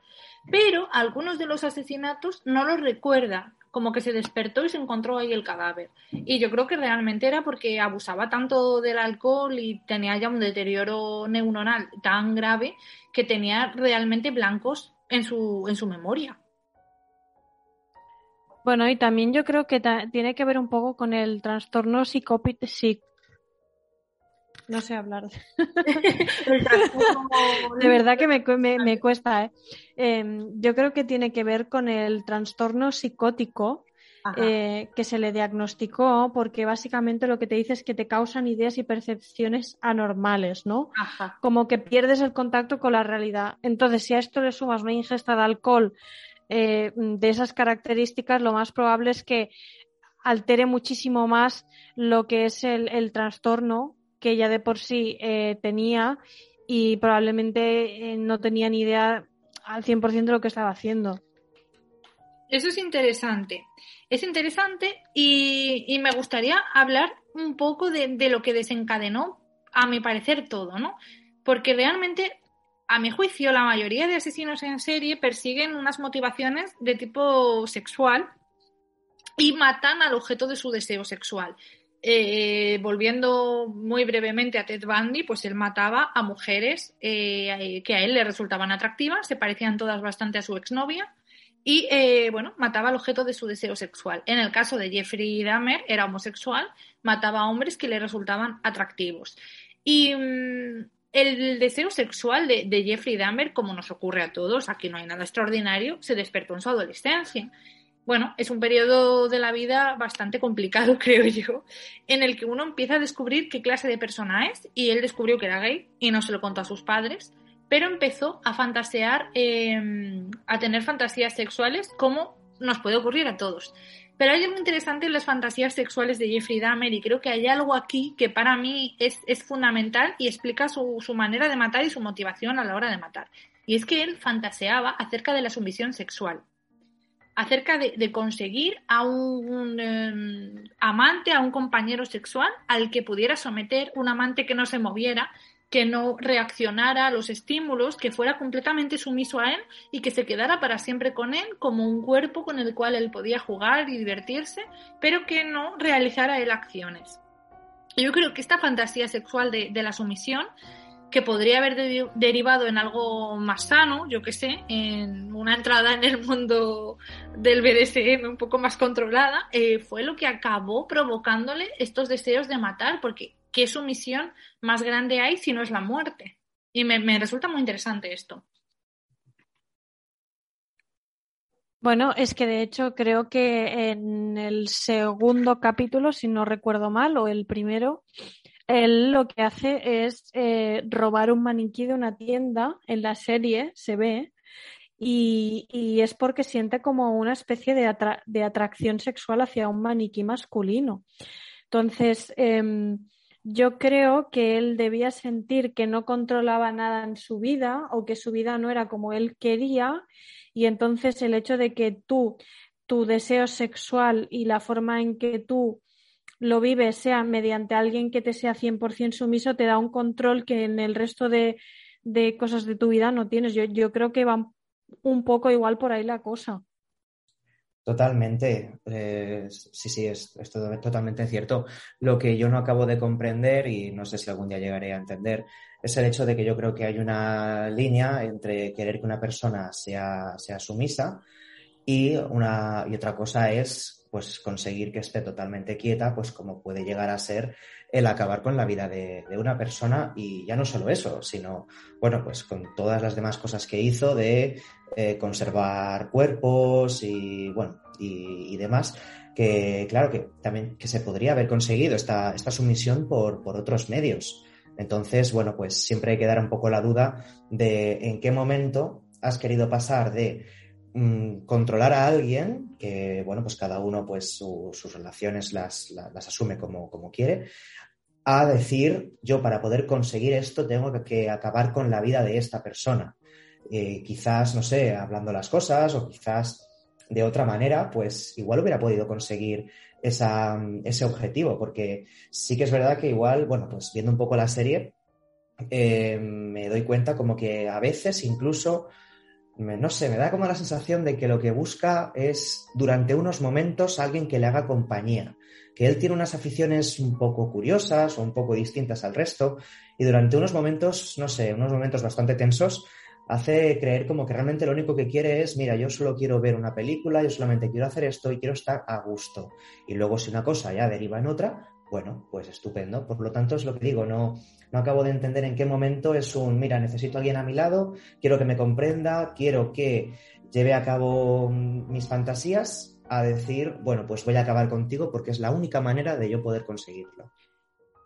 Pero algunos de los asesinatos no los recuerda, como que se despertó y se encontró ahí el cadáver. Y yo creo que realmente era porque abusaba tanto del alcohol y tenía ya un deterioro neuronal tan grave que tenía realmente blancos en su, en su memoria. Bueno, y también yo creo que tiene que ver un poco con el trastorno psicópito. Psic no sé hablar. de verdad que me, me, me cuesta. ¿eh? Eh, yo creo que tiene que ver con el trastorno psicótico eh, que se le diagnosticó, porque básicamente lo que te dice es que te causan ideas y percepciones anormales, ¿no? Ajá. Como que pierdes el contacto con la realidad. Entonces, si a esto le sumas una ingesta de alcohol eh, de esas características, lo más probable es que altere muchísimo más lo que es el, el trastorno que ya de por sí eh, tenía y probablemente eh, no tenía ni idea al 100% de lo que estaba haciendo. Eso es interesante. Es interesante y, me gustaría hablar un poco de, de, lo que desencadenó, a mi parecer, todo, ¿no? Porque realmente, a mi juicio, la mayoría de asesinos en serie persiguen unas motivaciones de tipo sexual y matan al objeto de su deseo sexual. Eh, volviendo muy brevemente a Ted Bundy, pues él mataba a mujeres eh, que a él le resultaban atractivas, se parecían todas bastante a su exnovia y, eh, bueno, mataba al objeto de su deseo sexual. En el caso de Jeffrey Dahmer, era homosexual, mataba a hombres que le resultaban atractivos. Y mmm, el deseo sexual de, de Jeffrey Dahmer, como nos ocurre a todos, aquí no hay nada extraordinario, se despertó en su adolescencia bueno, es un periodo de la vida bastante complicado, creo yo, en el que uno empieza a descubrir qué clase de persona es, y él descubrió que era gay y no se lo contó a sus padres, pero empezó a fantasear, eh, a tener fantasías sexuales como nos puede ocurrir a todos. Pero hay algo interesante en las fantasías sexuales de Jeffrey Dahmer y creo que hay algo aquí que para mí es, es fundamental y explica su, su manera de matar y su motivación a la hora de matar. Y es que él fantaseaba acerca de la sumisión sexual acerca de, conseguir a un, eh, amante, a un compañero sexual al que pudiera someter, un amante que no se moviera, que no reaccionara a los estímulos, que fuera completamente sumiso a él y que se quedara para siempre con él como un cuerpo con el cual él podía jugar y divertirse, pero que no realizara él acciones. Yo creo que esta fantasía sexual de, la sumisión que podría haber de- derivado en algo más sano, yo que sé, en una entrada en el mundo del BDSM un poco más controlada, eh, fue lo que acabó provocándole estos deseos de matar, porque ¿qué sumisión más grande hay si no es la muerte? Y me, resulta muy interesante esto. Bueno, es que de hecho creo que en el segundo capítulo, si no recuerdo mal, o el primero, él lo que hace es eh, robar un maniquí de una tienda, en la serie se ve, y, y es porque siente como una especie de, de atracción sexual hacia un maniquí masculino. Entonces, em, yo creo que él debía sentir que no controlaba nada en su vida o que su vida no era como él quería y entonces el hecho de que tú, tu deseo sexual y la forma en que tú lo vives sea mediante alguien que te sea 100% sumiso, te da un control que en el resto de, de cosas de tu vida no tienes. Yo, yo creo que va un poco igual por ahí la cosa. Totalmente, eh, sí, sí, es, es to- totalmente cierto. Lo que yo no acabo de comprender, y no sé si algún día llegaré a entender, es el hecho de que yo creo que hay una línea entre querer que una persona sea, sea sumisa y, una, y otra cosa es pues conseguir que esté totalmente quieta, pues como puede llegar a ser el acabar con la vida de, de una persona. Y ya no solo eso, sino, bueno, pues con todas las demás cosas que hizo de eh, conservar cuerpos y bueno y, y demás que claro que también que se podría haber conseguido esta, esta sumisión por, por otros medios. Entonces bueno pues siempre hay que dar un poco la duda de en qué momento has querido pasar de mm, controlar a alguien que bueno pues cada uno pues su- sus relaciones las, las, asume como, como quiere a decir yo para poder conseguir esto tengo que, que acabar con la vida de esta persona eh, quizás, no sé, hablando las cosas o quizás de otra manera, pues igual hubiera podido conseguir esa, ese objetivo, porque sí que es verdad que igual, bueno, pues viendo un poco la serie, eh, me doy cuenta como que a veces incluso, no sé, me da como la sensación de que lo que busca es durante unos momentos alguien que le haga compañía, que él tiene unas aficiones un poco curiosas o un poco distintas al resto y durante unos momentos, no sé, unos momentos bastante tensos, hace creer como que realmente lo único que quiere es, mira, yo solo quiero ver una película, yo solamente quiero hacer esto y quiero estar a gusto. Y luego si una cosa ya deriva en otra, bueno, pues estupendo. Por lo tanto, es lo que digo, no, no acabo de entender en qué momento es un, mira, necesito a alguien a mi lado, quiero que me comprenda, quiero que lleve a cabo mm, mis fantasías, a decir, bueno, pues voy a acabar contigo porque es la única manera de yo poder conseguirlo.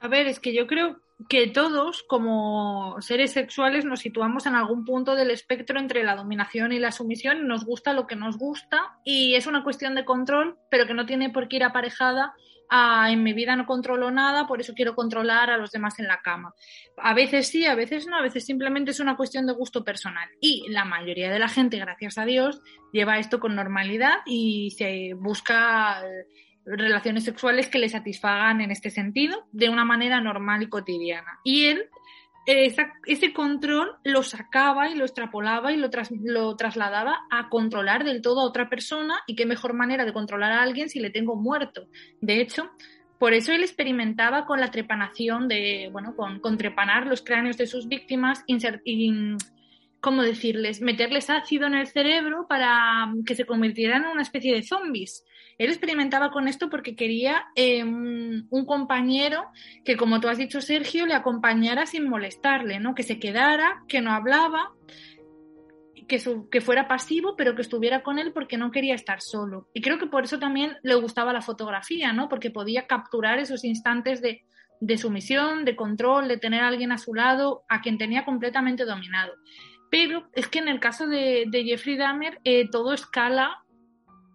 A ver, es que yo creo que todos, como seres sexuales, nos situamos en algún punto del espectro entre la dominación y la sumisión, nos gusta lo que nos gusta, y es una cuestión de control, pero que no tiene por qué ir aparejada a en mi vida no controlo nada, por eso quiero controlar a los demás en la cama. A veces sí, a veces no, a veces simplemente es una cuestión de gusto personal. Y la mayoría de la gente, gracias a Dios, lleva esto con normalidad y se busca eh, relaciones sexuales que le satisfagan en este sentido de una manera normal y cotidiana. Y él ese control lo sacaba y lo extrapolaba y lo, tras- lo trasladaba a controlar del todo a otra persona y qué mejor manera de controlar a alguien si le tengo muerto. De hecho, por eso él experimentaba con la trepanación de, bueno, con, con trepanar los cráneos de sus víctimas, inser- y, ¿cómo decirles? Meterles ácido en el cerebro para mm, que se convirtieran en una especie de zombies. Él experimentaba con esto porque quería eh, un, compañero que, como tú has dicho, Sergio, le acompañara sin molestarle, ¿no? Que se quedara, que no hablaba, que, su- que fuera pasivo, pero que estuviera con él porque no quería estar solo. Y creo que por eso también le gustaba la fotografía, ¿no? Porque podía capturar esos instantes de, de sumisión, de control, de tener a alguien a su lado, a quien tenía completamente dominado. Pero es que en el caso de, Jeffrey Dahmer eh, todo escala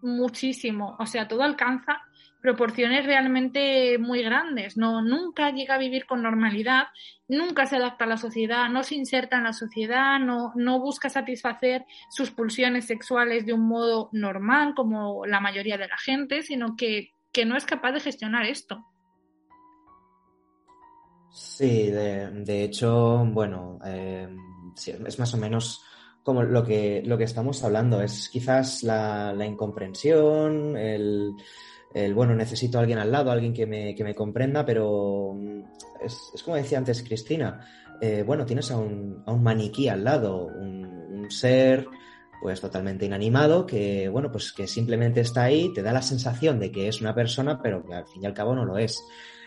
muchísimo, o sea, todo alcanza proporciones realmente muy grandes. No, nunca llega a vivir con normalidad, nunca se adapta a la sociedad, no se inserta en la sociedad, no, no busca satisfacer sus pulsiones sexuales de un modo normal, como la mayoría de la gente, sino que, que no es capaz de gestionar esto. Sí, de, de hecho, bueno, eh, sí, es más o menos como lo que, lo que estamos hablando. Es quizás la, la incomprensión, el, el, bueno, necesito a alguien al lado, alguien que me, que me comprenda, pero mm, es, es como decía antes Cristina, eh, bueno, tienes a un, a un maniquí al lado, un, un ser pues totalmente inanimado que, bueno, pues que simplemente está ahí, te da la sensación de que es una persona, pero que al fin y al cabo no lo es.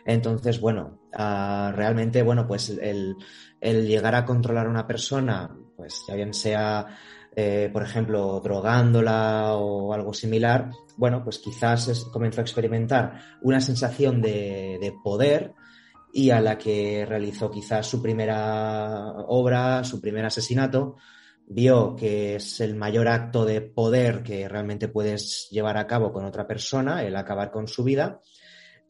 Entonces, bueno, uh, realmente, bueno, pues el, el, llegar a controlar a una persona, pues ya bien sea, eh, por ejemplo, drogándola o algo similar, bueno, pues quizás es, comenzó a experimentar una sensación de, de poder y a la que realizó quizás su primera obra, su primer asesinato, vio que es el mayor acto de poder que realmente puedes llevar a cabo con otra persona, el acabar con su vida,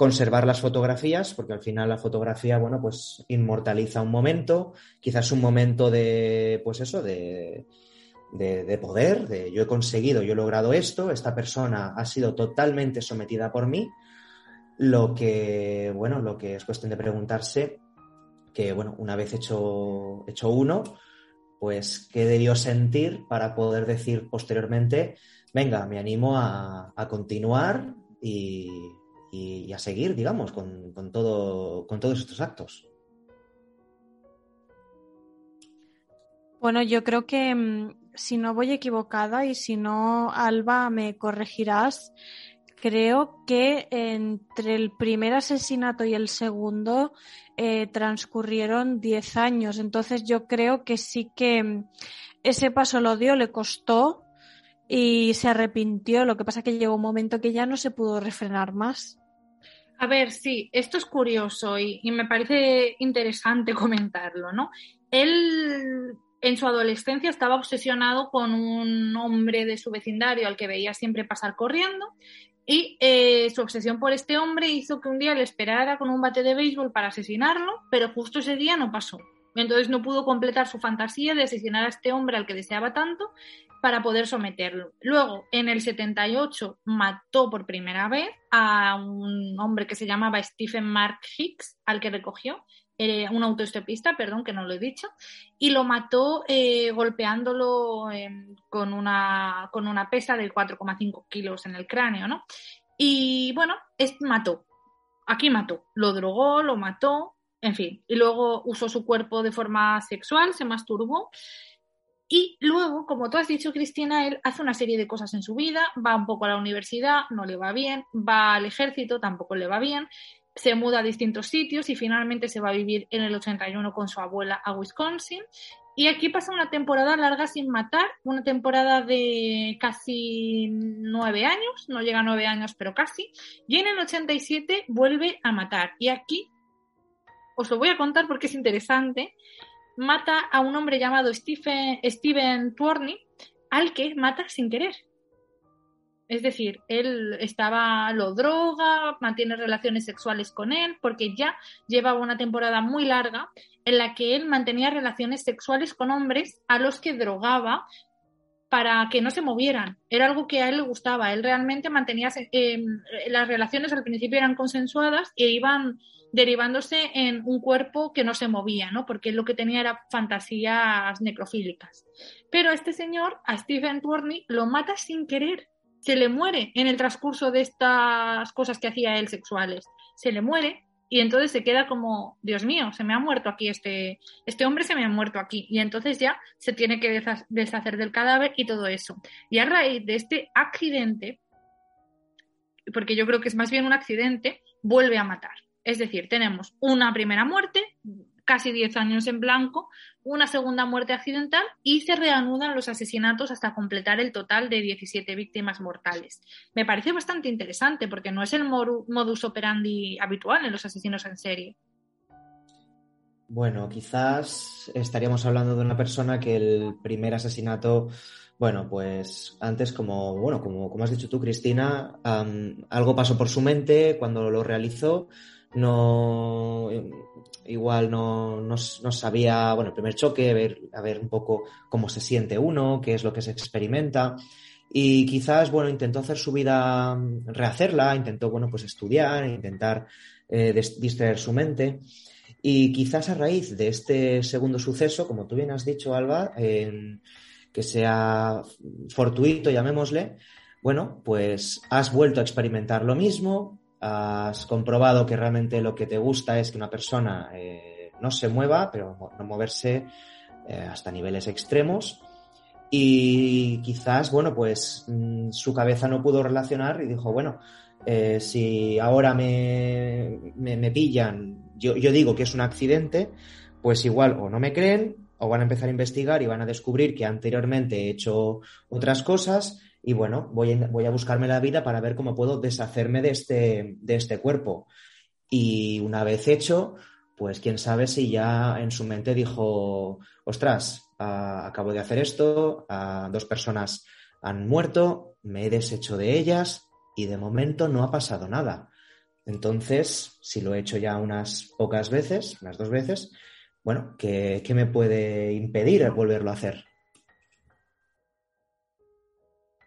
conservar las fotografías, porque al final la fotografía, bueno, pues inmortaliza un momento, quizás un momento de, pues eso, de, de, de poder, de yo he conseguido, yo he logrado esto, esta persona ha sido totalmente sometida por mí, lo que, bueno, lo que es cuestión de preguntarse que, bueno, una vez hecho, hecho uno, pues qué debió sentir para poder decir posteriormente, venga, me animo a, a continuar y, y, a seguir, digamos, con, con, todo, con todos estos actos. Bueno, yo creo que mm, si no voy equivocada y si no, Alba, me corregirás, creo que entre el primer asesinato y el segundo eh, transcurrieron 10 años. Entonces yo creo que sí que mm, ese paso lo dio, le costó y se arrepintió. Lo que pasa que llegó un momento que ya no se pudo refrenar más. A ver, sí, esto es curioso y, me parece interesante comentarlo, ¿no? Él en su adolescencia estaba obsesionado con un hombre de su vecindario al que veía siempre pasar corriendo y eh, su obsesión por este hombre hizo que un día le esperara con un bate de béisbol para asesinarlo, pero justo ese día no pasó. Entonces no pudo completar su fantasía de asesinar a este hombre al que deseaba tanto para poder someterlo. Luego, en el 78, mató por primera vez a un hombre que se llamaba Stephen Mark Hicks, al que recogió, eh, un autoestopista, perdón, que no lo he dicho, y lo mató eh, golpeándolo eh, con, una, con una pesa de 4,5 kilos en el cráneo, ¿no? Y bueno, es, mató. Aquí mató. Lo drogó, lo mató, en fin. Y luego usó su cuerpo de forma sexual, se masturbó. Y luego, como tú has dicho, Cristina, él hace una serie de cosas en su vida, va un poco a la universidad, no le va bien, va al ejército, tampoco le va bien, se muda a distintos sitios y finalmente se va a vivir en el 81 con su abuela a Wisconsin. Y aquí pasa una temporada larga sin matar, una temporada de casi nueve años, no llega a nueve años, pero casi. Y en el 87 vuelve a matar. Y aquí os lo voy a contar porque es interesante. Mata a un hombre llamado Stephen, Steven Tworney, al que mata sin querer. Es decir, él estaba, lo droga, mantiene relaciones sexuales con él, porque ya llevaba una temporada muy larga en la que él mantenía relaciones sexuales con hombres a los que drogaba para que no se movieran. Era algo que a él le gustaba. Él realmente mantenía eh, las relaciones al principio eran consensuadas e iban derivándose en un cuerpo que no se movía, ¿no? Porque lo que tenía era fantasías necrofílicas. Pero este señor, a Stephen Turney, lo mata sin querer se le muere en el transcurso de estas cosas que hacía él sexuales. Se le muere y entonces se queda como, Dios mío, se me ha muerto aquí este, este hombre, se me ha muerto aquí. Y entonces ya se tiene que deshacer del cadáver y todo eso. Y a raíz de este accidente, porque yo creo que es más bien un accidente, vuelve a matar. Es decir, tenemos una primera muerte, casi 10 años en blanco, una segunda muerte accidental y se reanudan los asesinatos hasta completar el total de 17 víctimas mortales. Me parece bastante interesante porque no es el modus operandi habitual en los asesinos en serie. Bueno, quizás estaríamos hablando de una persona que el primer asesinato, bueno, pues antes como, bueno, como, como has dicho tú, Cristina, algo pasó por su mente cuando lo realizó, no igual no, no, no, sabía, bueno, el primer choque, ver, a ver un poco cómo se siente uno, qué es lo que se experimenta. Y quizás, bueno, intentó hacer su vida, rehacerla, intentó, bueno, pues estudiar, intentar eh, distraer su mente. Y quizás a raíz de este segundo suceso, como tú bien has dicho, Alba, que sea fortuito, llamémosle, bueno, pues has vuelto a experimentar lo mismo, has comprobado que realmente lo que te gusta es que una persona eh, no se mueva, pero no moverse eh, hasta niveles extremos. Y quizás, bueno, pues mm, su cabeza no pudo relacionar y dijo, bueno, eh, si ahora me, me, me pillan, yo, yo digo que es un accidente, pues igual o no me creen o van a empezar a investigar y van a descubrir que anteriormente he hecho otras cosas y bueno, voy a, voy a buscarme la vida para ver cómo puedo deshacerme de este, de este cuerpo. Y una vez hecho, pues quién sabe si ya en su mente dijo, ostras, acabo de hacer esto, dos personas han muerto, me he deshecho de ellas y de momento no ha pasado nada. Entonces, si lo he hecho ya unas pocas veces, unas dos veces, bueno, ¿qué, qué me puede impedir volverlo a hacer?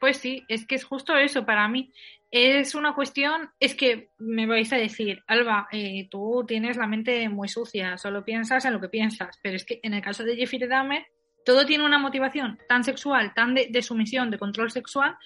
Pues sí, es que es justo eso para mí. Es una cuestión, es que me vais a decir, Alba, eh, tú tienes la mente muy sucia, solo piensas en lo que piensas, pero es que en el caso de Jeffrey Dahmer, todo tiene una motivación tan sexual, tan de, de sumisión, de control sexual,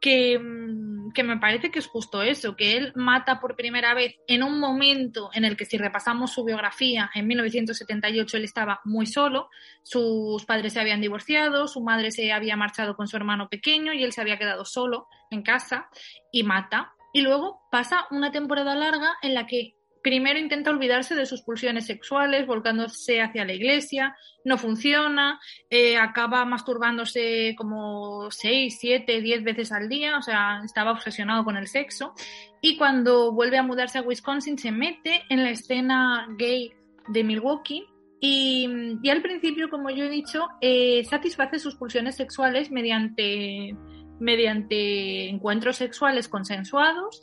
que, mm, que, me parece que es justo eso, que él mata por primera vez en un momento en el que si repasamos su biografía, en 1978 él estaba muy solo, sus padres se habían divorciado, su madre se había marchado con su hermano pequeño y él se había quedado solo en casa y mata. Y luego pasa una temporada larga en la que primero intenta olvidarse de sus pulsiones sexuales, volcándose hacia la iglesia, no funciona, eh, acaba masturbándose como 6, 7, 10 veces al día, o sea, estaba obsesionado con el sexo. Y cuando vuelve a mudarse a Wisconsin, se mete en la escena gay de Milwaukee. Y, y al principio, como yo he dicho, eh, satisface sus pulsiones sexuales mediante, mediante encuentros sexuales consensuados,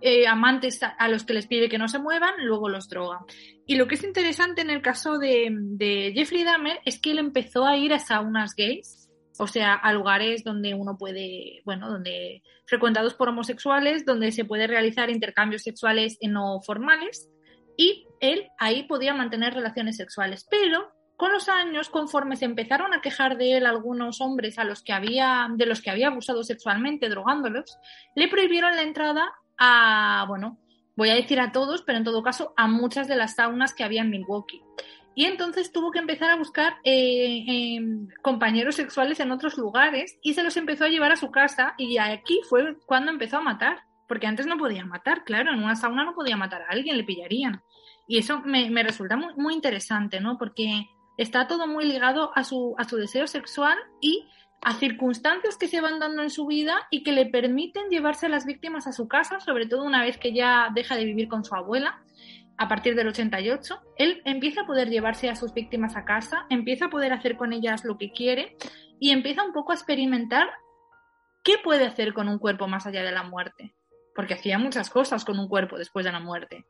eh, amantes a, los que les pide que no se muevan, luego los droga. Y lo que es interesante en el caso de, de, Jeffrey Dahmer es que él empezó a ir a saunas gays, o sea, a lugares donde uno puede, bueno, donde frecuentados por homosexuales, donde se puede realizar intercambios sexuales no formales, y él ahí podía mantener relaciones sexuales. Pero con los años, conforme se empezaron a quejar de él algunos hombres a los que había, de los que había abusado sexualmente, drogándolos, le prohibieron la entrada a, bueno, voy a decir a todos, pero en todo caso a muchas de las saunas que había en Milwaukee. Y entonces tuvo que empezar a buscar eh, eh, compañeros sexuales en otros lugares y se los empezó a llevar a su casa y aquí fue cuando empezó a matar, porque antes no podía matar, claro, en una sauna no podía matar a alguien, le pillarían. Y eso me, me resulta muy, muy, interesante, ¿no? Porque está todo muy ligado a su, a su deseo sexual y a circunstancias que se van dando en su vida y que le permiten llevarse a las víctimas a su casa, sobre todo una vez que ya deja de vivir con su abuela, a partir del 88, él empieza a poder llevarse a sus víctimas a casa, empieza a poder hacer con ellas lo que quiere y empieza un poco a experimentar qué puede hacer con un cuerpo más allá de la muerte, porque hacía muchas cosas con un cuerpo después de la muerte.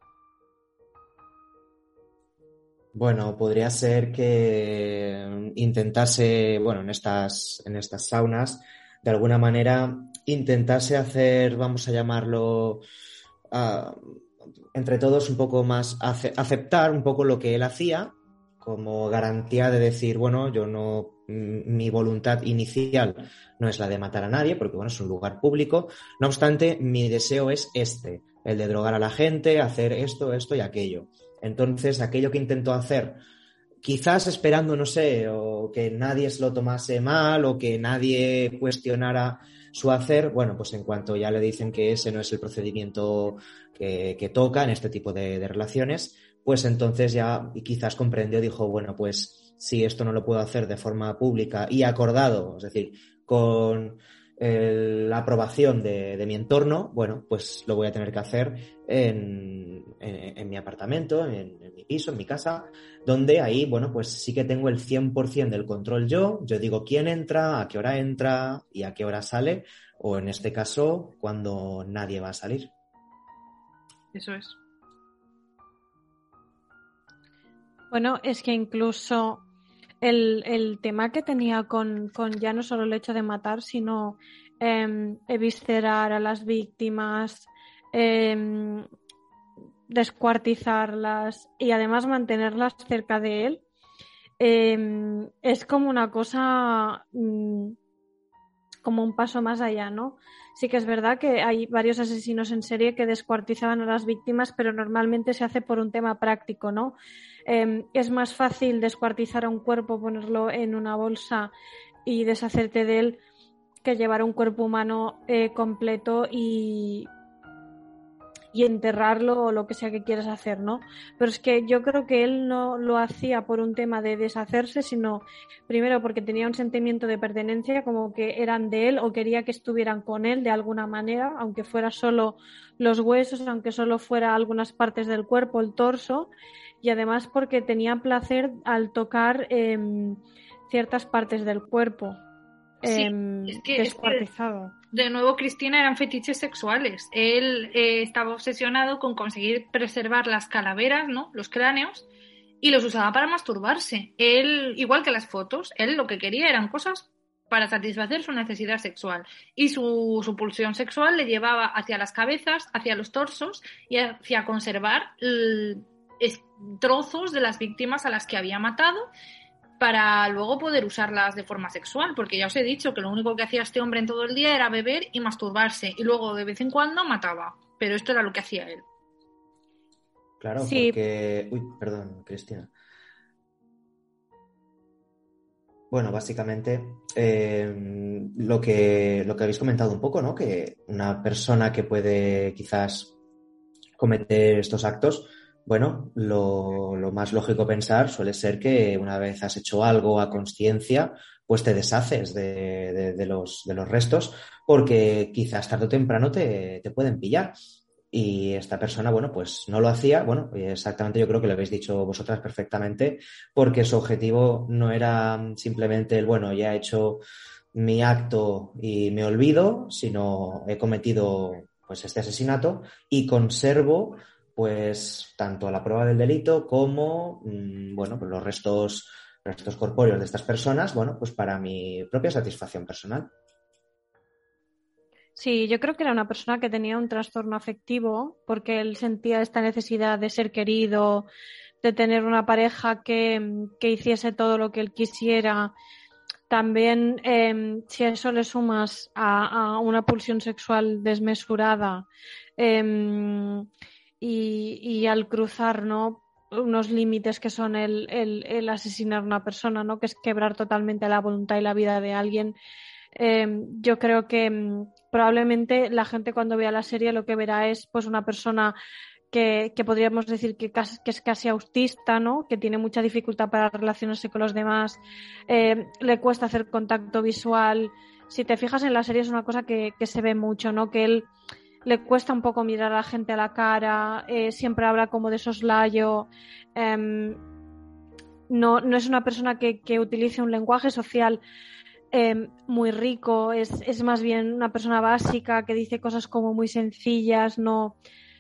Bueno, podría ser que intentase, bueno, en estas, en estas saunas, de alguna manera, intentase hacer, vamos a llamarlo, uh, entre todos un poco más, ace aceptar un poco lo que él hacía como garantía de decir, bueno, yo no, mi voluntad inicial no es la de matar a nadie, porque bueno, es un lugar público. No obstante, mi deseo es este, el de drogar a la gente, hacer esto, esto y aquello. Entonces, aquello que intentó hacer, quizás esperando, no sé, o que nadie se lo tomase mal o que nadie cuestionara su hacer, bueno, pues en cuanto ya le dicen que ese no es el procedimiento que, toca en este tipo de, de, relaciones, pues entonces ya quizás comprendió, dijo, bueno, pues si esto no lo puedo hacer de forma pública y acordado, es decir, con la aprobación de, de, mi entorno, bueno, pues lo voy a tener que hacer en, en, en mi apartamento, en, en, mi piso, en mi casa, donde ahí, bueno, pues sí que tengo el 100% del control yo, yo digo quién entra, a qué hora entra y a qué hora sale, o en este caso, cuando nadie va a salir. Eso es. Bueno, es que incluso el, el tema que tenía con, con, ya no solo el hecho de matar, sino eh, eviscerar a las víctimas, eh, descuartizarlas y además mantenerlas cerca de él, eh, es como una cosa, mm, como un paso más allá, ¿no? Sí que es verdad que hay varios asesinos en serie que descuartizaban a las víctimas, pero normalmente se hace por un tema práctico, ¿no? Eh, es más fácil descuartizar a un cuerpo, ponerlo en una bolsa y deshacerte de él que llevar un cuerpo humano eh, completo y, y enterrarlo o lo que sea que quieras hacer, ¿no? Pero es que yo creo que él no lo hacía por un tema de deshacerse, sino primero porque tenía un sentimiento de pertenencia, como que eran de él o quería que estuvieran con él de alguna manera, aunque fuera solo los huesos, aunque solo fuera algunas partes del cuerpo, el torso, y además porque tenía placer al tocar eh, ciertas partes del cuerpo. Sí, em, es que- es que-. De nuevo, Cristina eran fetiches sexuales. Él eh, estaba obsesionado con conseguir preservar las calaveras, ¿no? Los cráneos, y los usaba para masturbarse. Él, igual que las fotos, él lo que quería eran cosas para satisfacer su necesidad sexual. Y su, su pulsión sexual le llevaba hacia las cabezas, hacia los torsos y hacia conservar trozos de las víctimas a las que había matado para luego poder usarlas de forma sexual, porque ya os he dicho que lo único que hacía este hombre en todo el día era beber y masturbarse, y luego de vez en cuando mataba, pero esto era lo que hacía él. Claro, Sí. porque. Uy, perdón, Cristina. Bueno, básicamente eh, lo que, lo que habéis comentado un poco, ¿no? Que una persona que puede quizás cometer estos actos, bueno, lo, más lógico pensar suele ser que una vez has hecho algo a conciencia, pues te deshaces de los restos, porque quizás tarde o temprano te, te pueden pillar. Y esta persona, bueno, pues no lo hacía, bueno, exactamente yo creo que lo habéis dicho vosotras perfectamente, porque su objetivo no era simplemente el, bueno, ya he hecho mi acto y me olvido, sino he cometido pues este asesinato y conservo pues tanto la prueba del delito como mm, bueno, pues los restos, restos corpóreos de estas personas, bueno, pues para mi propia satisfacción personal. Sí, yo creo que era una persona que tenía un trastorno afectivo porque él sentía esta necesidad de ser querido, de tener una pareja que, que hiciese todo lo que él quisiera. También, eh, si a eso le sumas a, una pulsión sexual desmesurada eh, y, y al cruzar, ¿no? unos límites que son el, el, el asesinar a una persona, ¿no? que es quebrar totalmente la voluntad y la vida de alguien. Eh, yo creo que mm, probablemente la gente cuando vea la serie lo que verá es pues una persona que, que podríamos decir que, casi- que es casi autista, ¿no? Que tiene mucha dificultad para relacionarse con los demás, eh, le cuesta hacer contacto visual. Si te fijas en la serie es una cosa que, que se ve mucho, ¿no? Que él le cuesta un poco mirar a la gente a la cara, eh, siempre habla como de soslayo. em, no, no es una persona que, que utilice un lenguaje social eh, muy rico, es, es más bien una persona básica que dice cosas como muy sencillas, no,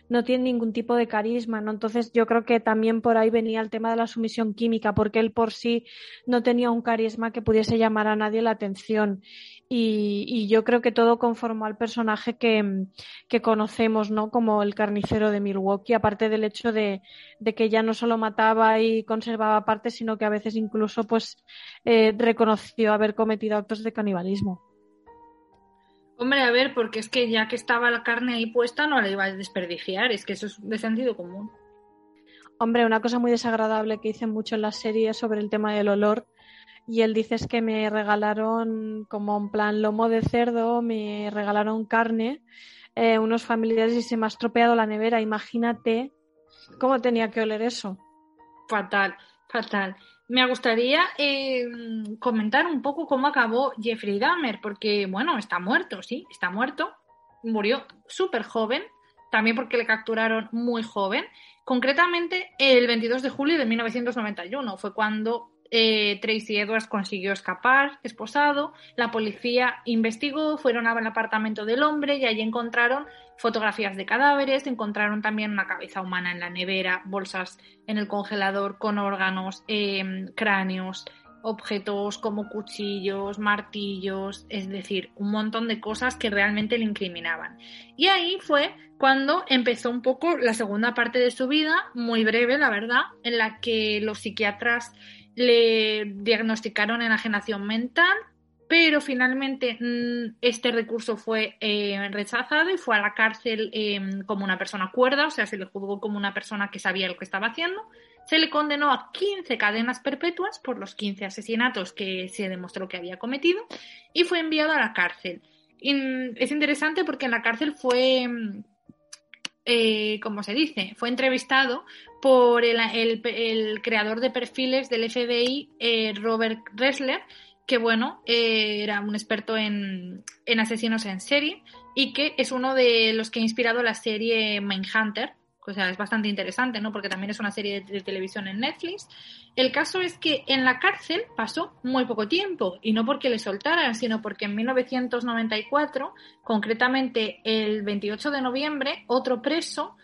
no tiene ningún tipo de carisma, ¿no? Entonces yo creo que también por ahí venía el tema de la sumisión química, porque él por sí no tenía un carisma que pudiese llamar a nadie la atención. Y, y yo creo que todo conformó al personaje que, que conocemos, ¿no? Como el carnicero de Milwaukee, aparte del hecho de, de que ya no solo mataba y conservaba partes, sino que a veces incluso pues eh, reconoció haber cometido actos de canibalismo. Hombre, a ver, porque es que ya que estaba la carne ahí puesta no la iba a desperdiciar, es que eso es de sentido común. Hombre, una cosa muy desagradable que dicen mucho en la serie sobre el tema del olor. Y él dice es que me regalaron como en plan lomo de cerdo, me regalaron carne, eh, unos familiares y se me ha estropeado la nevera. Imagínate cómo tenía que oler eso. Fatal, fatal. Me gustaría eh, comentar un poco cómo acabó Jeffrey Dahmer, porque, bueno, está muerto, sí, está muerto. Murió súper joven, también porque le capturaron muy joven. Concretamente, el 22 de julio de 1991 fue cuando eh, Tracy Edwards consiguió escapar, esposado. La policía investigó, fueron al apartamento del hombre y allí encontraron fotografías de cadáveres, encontraron también una cabeza humana en la nevera, bolsas en el congelador con órganos, eh, cráneos, objetos como cuchillos, martillos, es decir, un montón de cosas que realmente le incriminaban. Y ahí fue cuando empezó un poco la segunda parte de su vida, muy breve, la verdad, en la que los psiquiatras le diagnosticaron enajenación mental, pero finalmente mm, este recurso fue eh, rechazado y fue a la cárcel em, como una persona cuerda, o sea, se le juzgó como una persona que sabía lo que estaba haciendo. Se le condenó a 15 cadenas perpetuas por los 15 asesinatos que se demostró que había cometido y fue enviado a la cárcel. Mm, es interesante porque en la cárcel fue, mm, eh, como se dice, fue entrevistado por el, creador de perfiles del FBI, eh, Robert Ressler, que bueno, eh, era un experto en, asesinos en serie y que es uno de los que ha inspirado la serie Mindhunter. O sea, es bastante interesante, ¿no? Porque también es una serie de, televisión en Netflix. El caso es que en la cárcel pasó muy poco tiempo, y no porque le soltaran, sino porque en 1994, concretamente el 28 de noviembre, otro preso,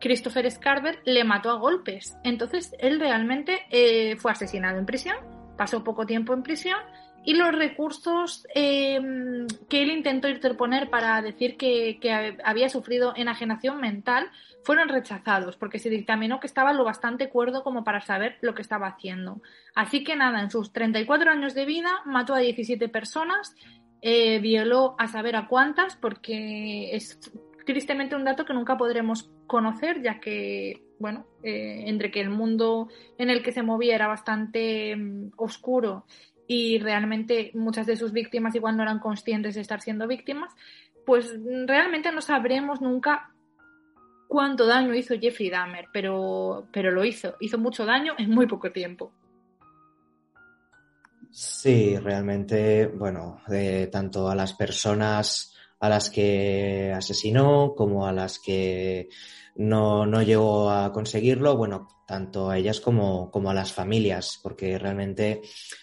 Christopher Scarver, le mató a golpes. Entonces, él realmente eh, fue asesinado en prisión, pasó poco tiempo en prisión y los recursos em, que él intentó interponer para decir que, había sufrido enajenación mental fueron rechazados porque se dictaminó que estaba lo bastante cuerdo como para saber lo que estaba haciendo. Así que nada, en sus 34 años de vida mató a 17 personas, eh, violó a saber a cuántas porque es tristemente un dato que nunca podremos conocer ya que, bueno, eh, entre que el mundo en el que se movía era bastante em, oscuro y realmente muchas de sus víctimas igual no eran conscientes de estar siendo víctimas, pues realmente no sabremos nunca cuánto daño hizo Jeffrey Dahmer, pero, pero lo hizo, hizo mucho daño en muy poco tiempo. Sí, realmente, bueno, tanto a las personas a las que asesinó como a las que no, no llegó a conseguirlo, bueno, tanto a ellas como, como a las familias, porque realmente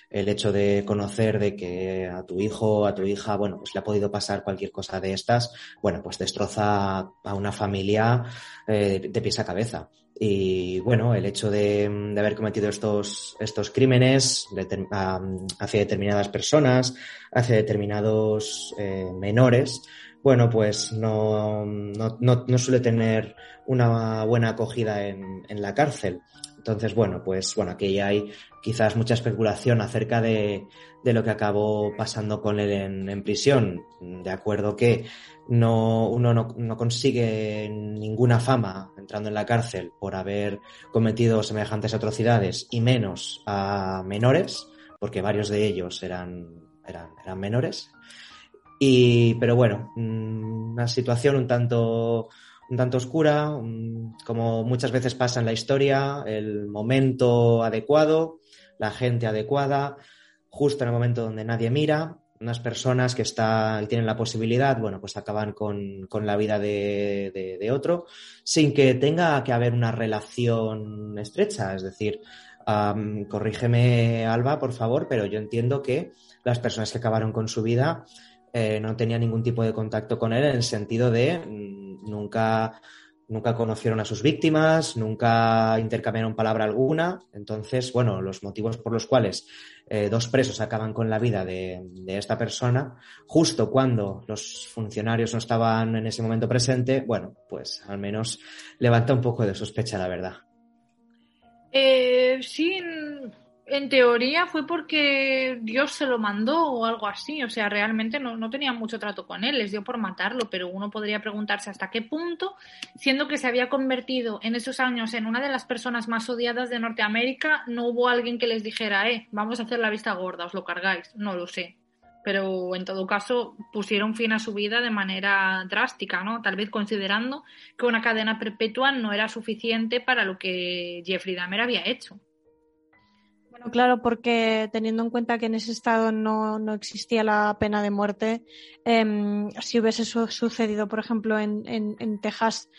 el hecho de conocer de que a tu hijo, a tu hija, bueno, pues le ha podido pasar cualquier cosa de estas, bueno, pues destroza a una familia eh, de pies a cabeza. Y bueno, el hecho de, de haber cometido estos, estos crímenes hacia determinadas personas, hacia determinados eh, menores, bueno, pues no, no, no, suele tener una buena acogida en, en, la cárcel. Entonces, bueno, pues bueno, aquí hay quizás mucha especulación acerca de, de lo que acabó pasando con él en, en prisión. De acuerdo que no, uno no, no, consigue ninguna fama entrando en la cárcel por haber cometido semejantes atrocidades y menos a menores, porque varios de ellos eran, eran, eran menores. Y, pero bueno, mm, una situación un tanto, un tanto oscura, como muchas veces pasa en la historia, el momento adecuado, la gente adecuada, justo en el momento donde nadie mira, unas personas que está, tienen la posibilidad, bueno, pues acaban con, con la vida de, de, de, otro, sin que tenga que haber una relación estrecha. Es decir, um, corrígeme, Alba, por favor, pero yo entiendo que las personas que acabaron con su vida eh, no tenía ningún tipo de contacto con él en el sentido de mm, nunca, nunca conocieron a sus víctimas, nunca intercambiaron palabra alguna. Entonces, bueno, los motivos por los cuales eh, dos presos acaban con la vida de, esta persona, justo cuando los funcionarios no estaban en ese momento presente, bueno, pues al menos levanta un poco de sospecha, la verdad. Eh, en teoría fue porque Dios se lo mandó o algo así. O sea, realmente no, no tenían mucho trato con él, les dio por matarlo, pero uno podría preguntarse hasta qué punto, siendo que se había convertido en esos años en una de las personas más odiadas de Norteamérica, no hubo alguien que les dijera, eh, vamos a hacer la vista gorda, os lo cargáis. No lo sé. Pero en todo caso pusieron fin a su vida de manera drástica, ¿no? Tal vez considerando que una cadena perpetua no era suficiente para lo que Jeffrey Dahmer había hecho. Bueno, claro, porque teniendo en cuenta que en ese estado no, no existía la pena de muerte, eh, si hubiese su sucedido, por ejemplo, en, en, en Texas,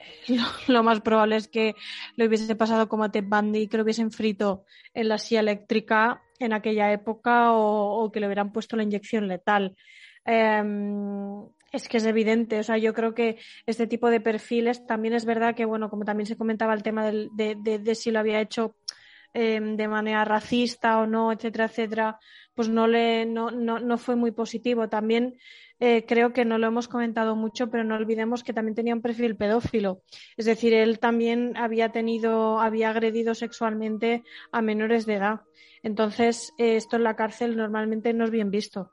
lo, lo, más probable es que lo hubiese pasado como a Ted Bundy, que lo hubiesen frito en la silla eléctrica en aquella época o, que le hubieran puesto la inyección letal. Eh, es que es evidente, o sea, yo creo que este tipo de perfiles también es verdad que, bueno, como también se comentaba el tema de, de si lo había hecho eh, de manera racista o no, etcétera, etcétera, pues no, le, no, no, no fue muy positivo. También eh, creo que no lo hemos comentado mucho, pero no olvidemos que también tenía un perfil pedófilo. Es decir, él también había tenido, había agredido sexualmente a menores de edad. Entonces, eh, esto en la cárcel normalmente no es bien visto.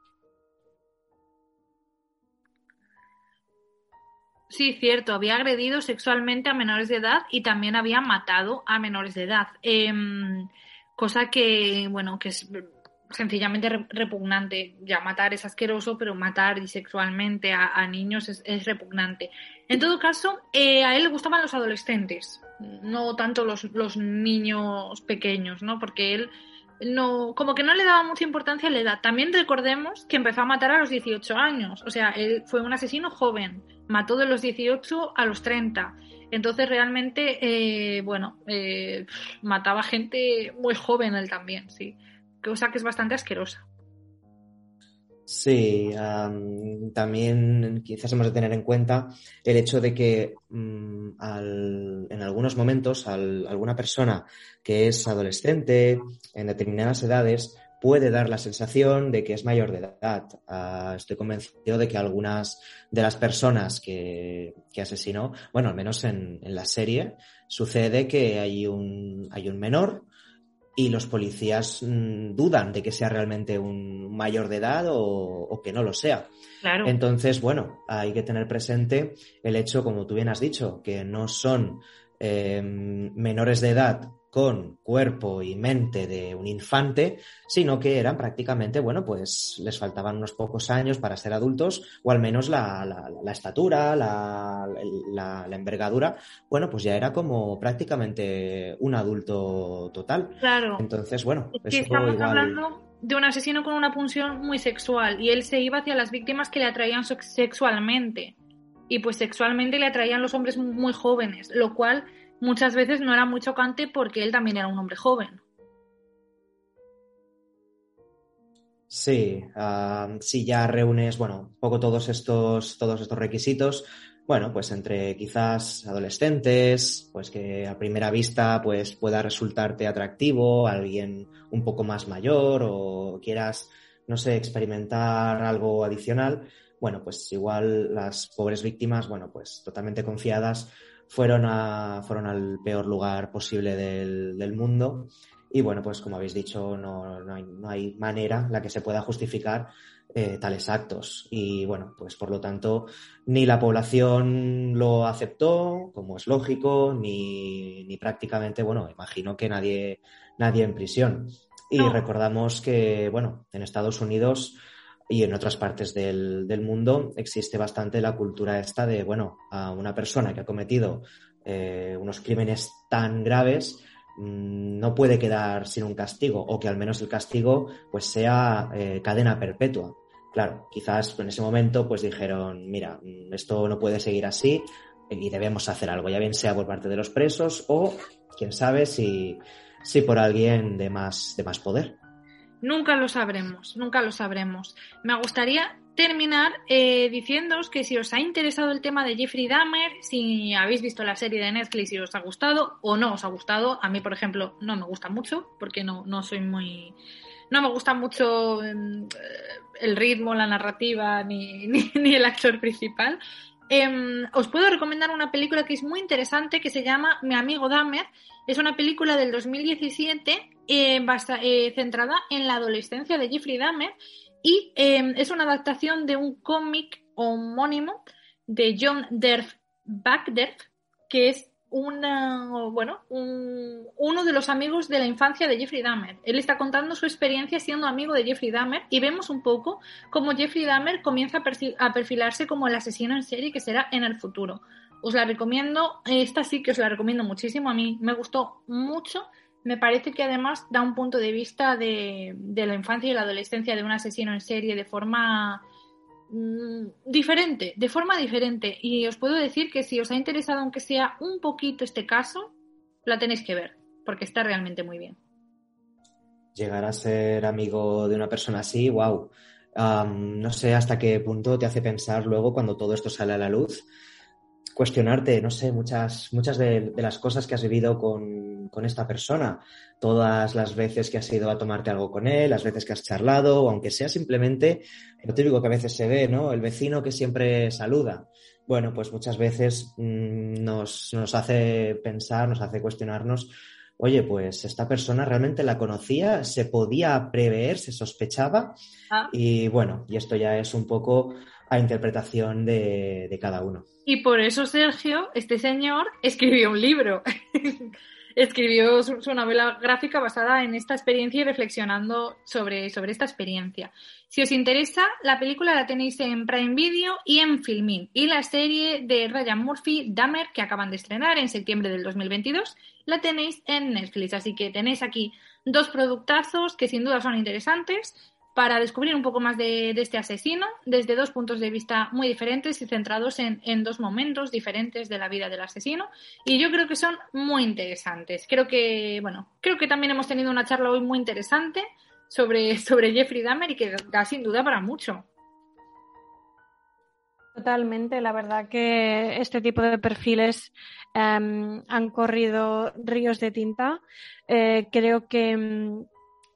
Sí, cierto, había agredido sexualmente a menores de edad y también había matado a menores de edad. Em, cosa que, bueno, que es sencillamente repugnante. Ya matar es asqueroso, pero matar sexualmente a, niños es, repugnante. En todo caso, eh, a él le gustaban los adolescentes, no tanto los, los niños pequeños, ¿no? Porque él no, como que no le daba mucha importancia a la edad. También recordemos que empezó a matar a los 18 años, o sea, él fue un asesino joven, mató de los 18 a los 30. Entonces realmente, eh, bueno, eh, mataba gente muy joven él también, sí, cosa que es bastante asquerosa. Sí, también quizás hemos de tener en cuenta el hecho de que mm, en algunos momentos alguna persona que es adolescente en determinadas edades puede dar la sensación de que es mayor de edad. Ah, estoy convencido de que algunas de las personas que, asesinó, bueno, al menos en, en, la serie, sucede que hay un, hay un menor y los policías mm, dudan de que sea realmente un mayor de edad o, que no lo sea. Claro. Entonces, bueno, hay que tener presente el hecho, como tú bien has dicho, que no son eh, menores de edad con cuerpo y mente de un infante, sino que eran prácticamente, bueno, pues les faltaban unos pocos años para ser adultos, o al menos la, la, estatura, la, la, envergadura, bueno, pues ya era como prácticamente un adulto total. Claro. Entonces, bueno, es que estamos hablando de un asesino con una punción muy sexual y él se iba hacia las víctimas que le atraían sexualmente. Y pues sexualmente le atraían los hombres muy jóvenes, lo cual muchas veces no era muy chocante porque él también era un hombre joven. Sí, si ya reúnes, bueno, un poco todos estos, todos estos requisitos, bueno, pues entre quizás adolescentes, pues que a primera vista pues pueda resultarte atractivo, alguien un poco más mayor o quieras, no sé, experimentar algo adicional, bueno, pues igual las pobres víctimas, bueno, pues totalmente confiadas, fueron, a, fueron al peor lugar posible del, del mundo. Y bueno, pues como habéis dicho, no, no, hay, no hay, manera en la que se pueda justificar eh, tales actos. Y bueno, pues por lo tanto, ni la población lo aceptó, como es lógico, ni, ni prácticamente, bueno, imagino que nadie, nadie en prisión. Y recordamos que, bueno, en Estados Unidos y en otras partes del, del, mundo existe bastante la cultura esta de, bueno, a una persona que ha cometido eh, unos crímenes tan graves mmm, no puede quedar sin un castigo o que al menos el castigo pues sea eh, cadena perpetua. Claro, quizás en ese momento pues dijeron, mira, mm, esto no puede seguir así y debemos hacer algo, ya bien sea por parte de los presos o quién sabe si, si por alguien de más, de más poder. Nunca lo sabremos, nunca lo sabremos. Me gustaría terminar eh, diciéndoos que si os ha interesado el tema de Jeffrey Dahmer, si habéis visto la serie de Netflix y os ha gustado o no os ha gustado, a mí por ejemplo no me gusta mucho porque no, no soy muy... No me gusta mucho eh, el ritmo, la narrativa ni, ni el actor principal. Eh, os puedo recomendar una película que es muy interesante que se llama Mi amigo Dahmer. Es una película del 2017 eh, eh, centrada en la adolescencia de Jeffrey Dahmer y eh, es una adaptación de un cómic homónimo de John Derf Backderf, que es una, bueno, un, uno de los amigos de la infancia de Jeffrey Dahmer. Él está contando su experiencia siendo amigo de Jeffrey Dahmer y vemos un poco cómo Jeffrey Dahmer comienza a, perfilarse como el asesino en serie que será en el futuro. Os la recomiendo, esta sí que os la recomiendo muchísimo, a mí me gustó mucho me parece que además da un punto de vista de, de, la infancia y la adolescencia de un asesino en serie de forma diferente, de forma diferente. Y os puedo decir que si os ha interesado, aunque sea un poquito este caso, la tenéis que ver, porque está realmente muy bien. Llegar a ser amigo de una persona así, wow. No sé hasta qué punto te hace pensar luego cuando todo esto sale a la luz cuestionarte, no sé, muchas, muchas de, las cosas que has vivido con, con esta persona. Todas las veces que has ido a tomarte algo con él, las veces que has charlado, o aunque sea simplemente lo típico que a veces se ve, ¿no? El vecino que siempre saluda. Bueno, pues muchas veces mmm, nos, nos hace pensar, nos hace cuestionarnos oye, pues esta persona realmente la conocía, se podía prever, se sospechaba. Ah. Y bueno, y esto ya es un poco a interpretación de, de cada uno. Y por eso Sergio, este señor, escribió un libro. escribió su, novela gráfica basada en esta experiencia y reflexionando sobre, sobre esta experiencia. Si os interesa, la película la tenéis en Prime Video y en Filmin. Y la serie de Ryan Murphy, Dahmer, que acaban de estrenar en septiembre del 2022, la tenéis en Netflix. Así que tenéis aquí dos productazos que sin duda son interesantes para descubrir un poco más de, este asesino desde dos puntos de vista muy diferentes y centrados en, dos momentos diferentes de la vida del asesino. Y yo creo que son muy interesantes. Creo que, bueno, creo que también hemos tenido una charla hoy muy interesante sobre, sobre Jeffrey Dahmer y que da sin duda para mucho. Totalmente, la verdad que este tipo de perfiles eh, han corrido ríos de tinta. Eh, creo que,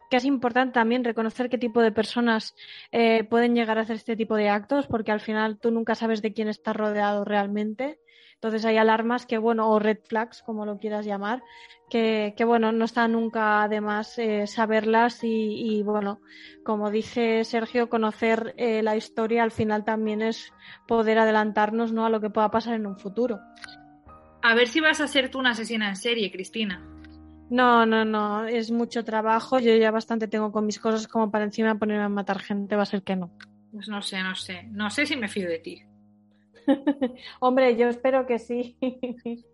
que es importante también reconocer qué tipo de personas eh, pueden llegar a hacer este tipo de actos, porque al final tú nunca sabes de quién estás rodeado realmente. Entonces hay alarmas que, bueno, o red flags, como lo quieras llamar, que, que bueno, no está nunca además eh, saberlas y, y, bueno, como dice Sergio, conocer eh, la historia al final también es poder adelantarnos ¿no? a lo que pueda pasar en un futuro. A ver si vas a ser tú una asesina en serie, Cristina. No, no, no, es mucho trabajo. Yo ya bastante tengo con mis cosas como para encima ponerme a matar gente, va a ser que no. Pues no sé, no sé. No sé si me fío de ti. Hombre, yo espero que sí.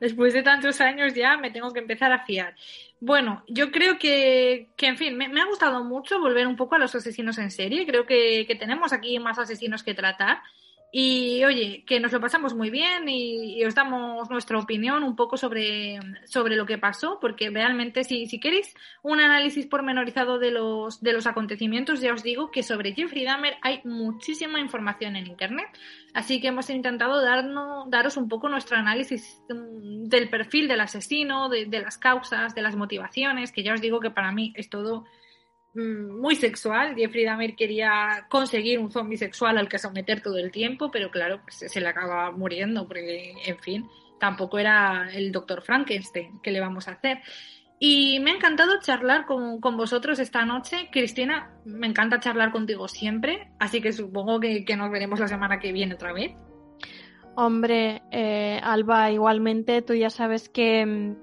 Después de tantos años ya me tengo que empezar a fiar. Bueno, yo creo que, que en fin, me, me, ha gustado mucho volver un poco a los asesinos en serie. Creo que, que tenemos aquí más asesinos que tratar. Y oye, que nos lo pasamos muy bien y, os damos nuestra opinión un poco sobre, sobre lo que pasó, porque realmente si, si queréis un análisis pormenorizado de los, de los acontecimientos, ya os digo que sobre Jeffrey Dahmer hay muchísima información en Internet. Así que hemos intentado darnos, daros un poco nuestro análisis del perfil del asesino, de las causas, de las motivaciones, que ya os digo que para mí es todo muy sexual. Jeffrey Dahmer quería conseguir un zombie sexual al que someter todo el tiempo, pero claro, pues se le acaba muriendo, porque, en fin, tampoco era el doctor Frankenstein. ¿Qué le vamos a hacer? Y me ha encantado charlar con, con, vosotros esta noche. Cristina, me encanta charlar contigo siempre, así que supongo que, que nos veremos la semana que viene otra vez. Hombre, eh, Alba, igualmente, tú ya sabes que mm,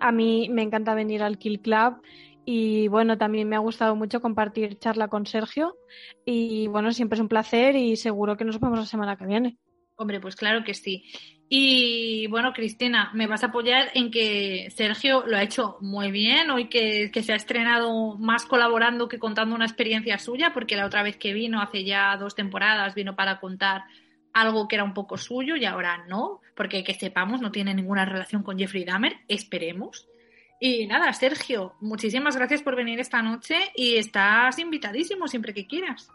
a mí me encanta venir al Kill Club y bueno, también me ha gustado mucho compartir charla con Sergio. Y bueno, siempre es un placer y seguro que nos vemos la semana que viene. Hombre, pues claro que sí. Y bueno, Cristina, me vas a apoyar en que Sergio lo ha hecho muy bien, hoy que, que, se ha estrenado más colaborando que contando una experiencia suya, porque la otra vez que vino, hace ya dos temporadas, vino para contar algo que era un poco suyo y ahora no, porque que sepamos no tiene ninguna relación con Jeffrey Dahmer, esperemos. Y nada, Sergio, muchísimas gracias por venir esta noche y estás invitadísimo siempre que quieras.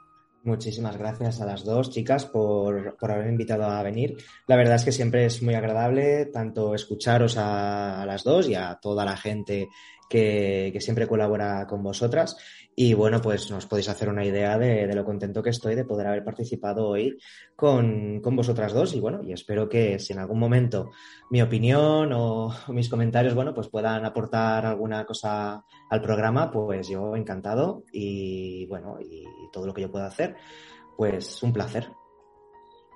Muchísimas gracias a las dos chicas por, por haberme invitado a venir. La verdad es que siempre es muy agradable tanto escucharos a, las dos y a toda la gente que, siempre colabora con vosotras. Y bueno, pues nos podéis hacer una idea de, lo contento que estoy de poder haber participado hoy con, con, vosotras dos. Y bueno, y espero que si en algún momento mi opinión o, o, mis comentarios, bueno, pues puedan aportar alguna cosa al programa, pues yo encantado. Y bueno, y todo lo que yo pueda hacer, pues un placer.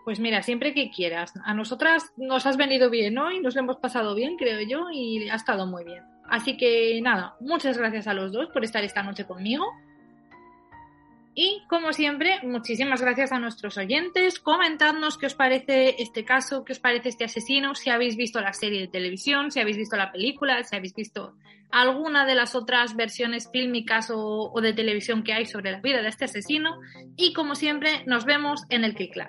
Pues mira, siempre que quieras. A nosotras nos has venido bien hoy, nos lo hemos pasado bien, creo yo, y ha estado muy bien. Así que nada, muchas gracias a los dos por estar esta noche conmigo. Y como siempre, muchísimas gracias a nuestros oyentes. Comentadnos qué os parece este caso, qué os parece este asesino, si habéis visto la serie de televisión, si habéis visto la película, si habéis visto alguna de las otras versiones fílmicas o, de televisión que hay sobre la vida de este asesino. Y como siempre, nos vemos en el Kick Club.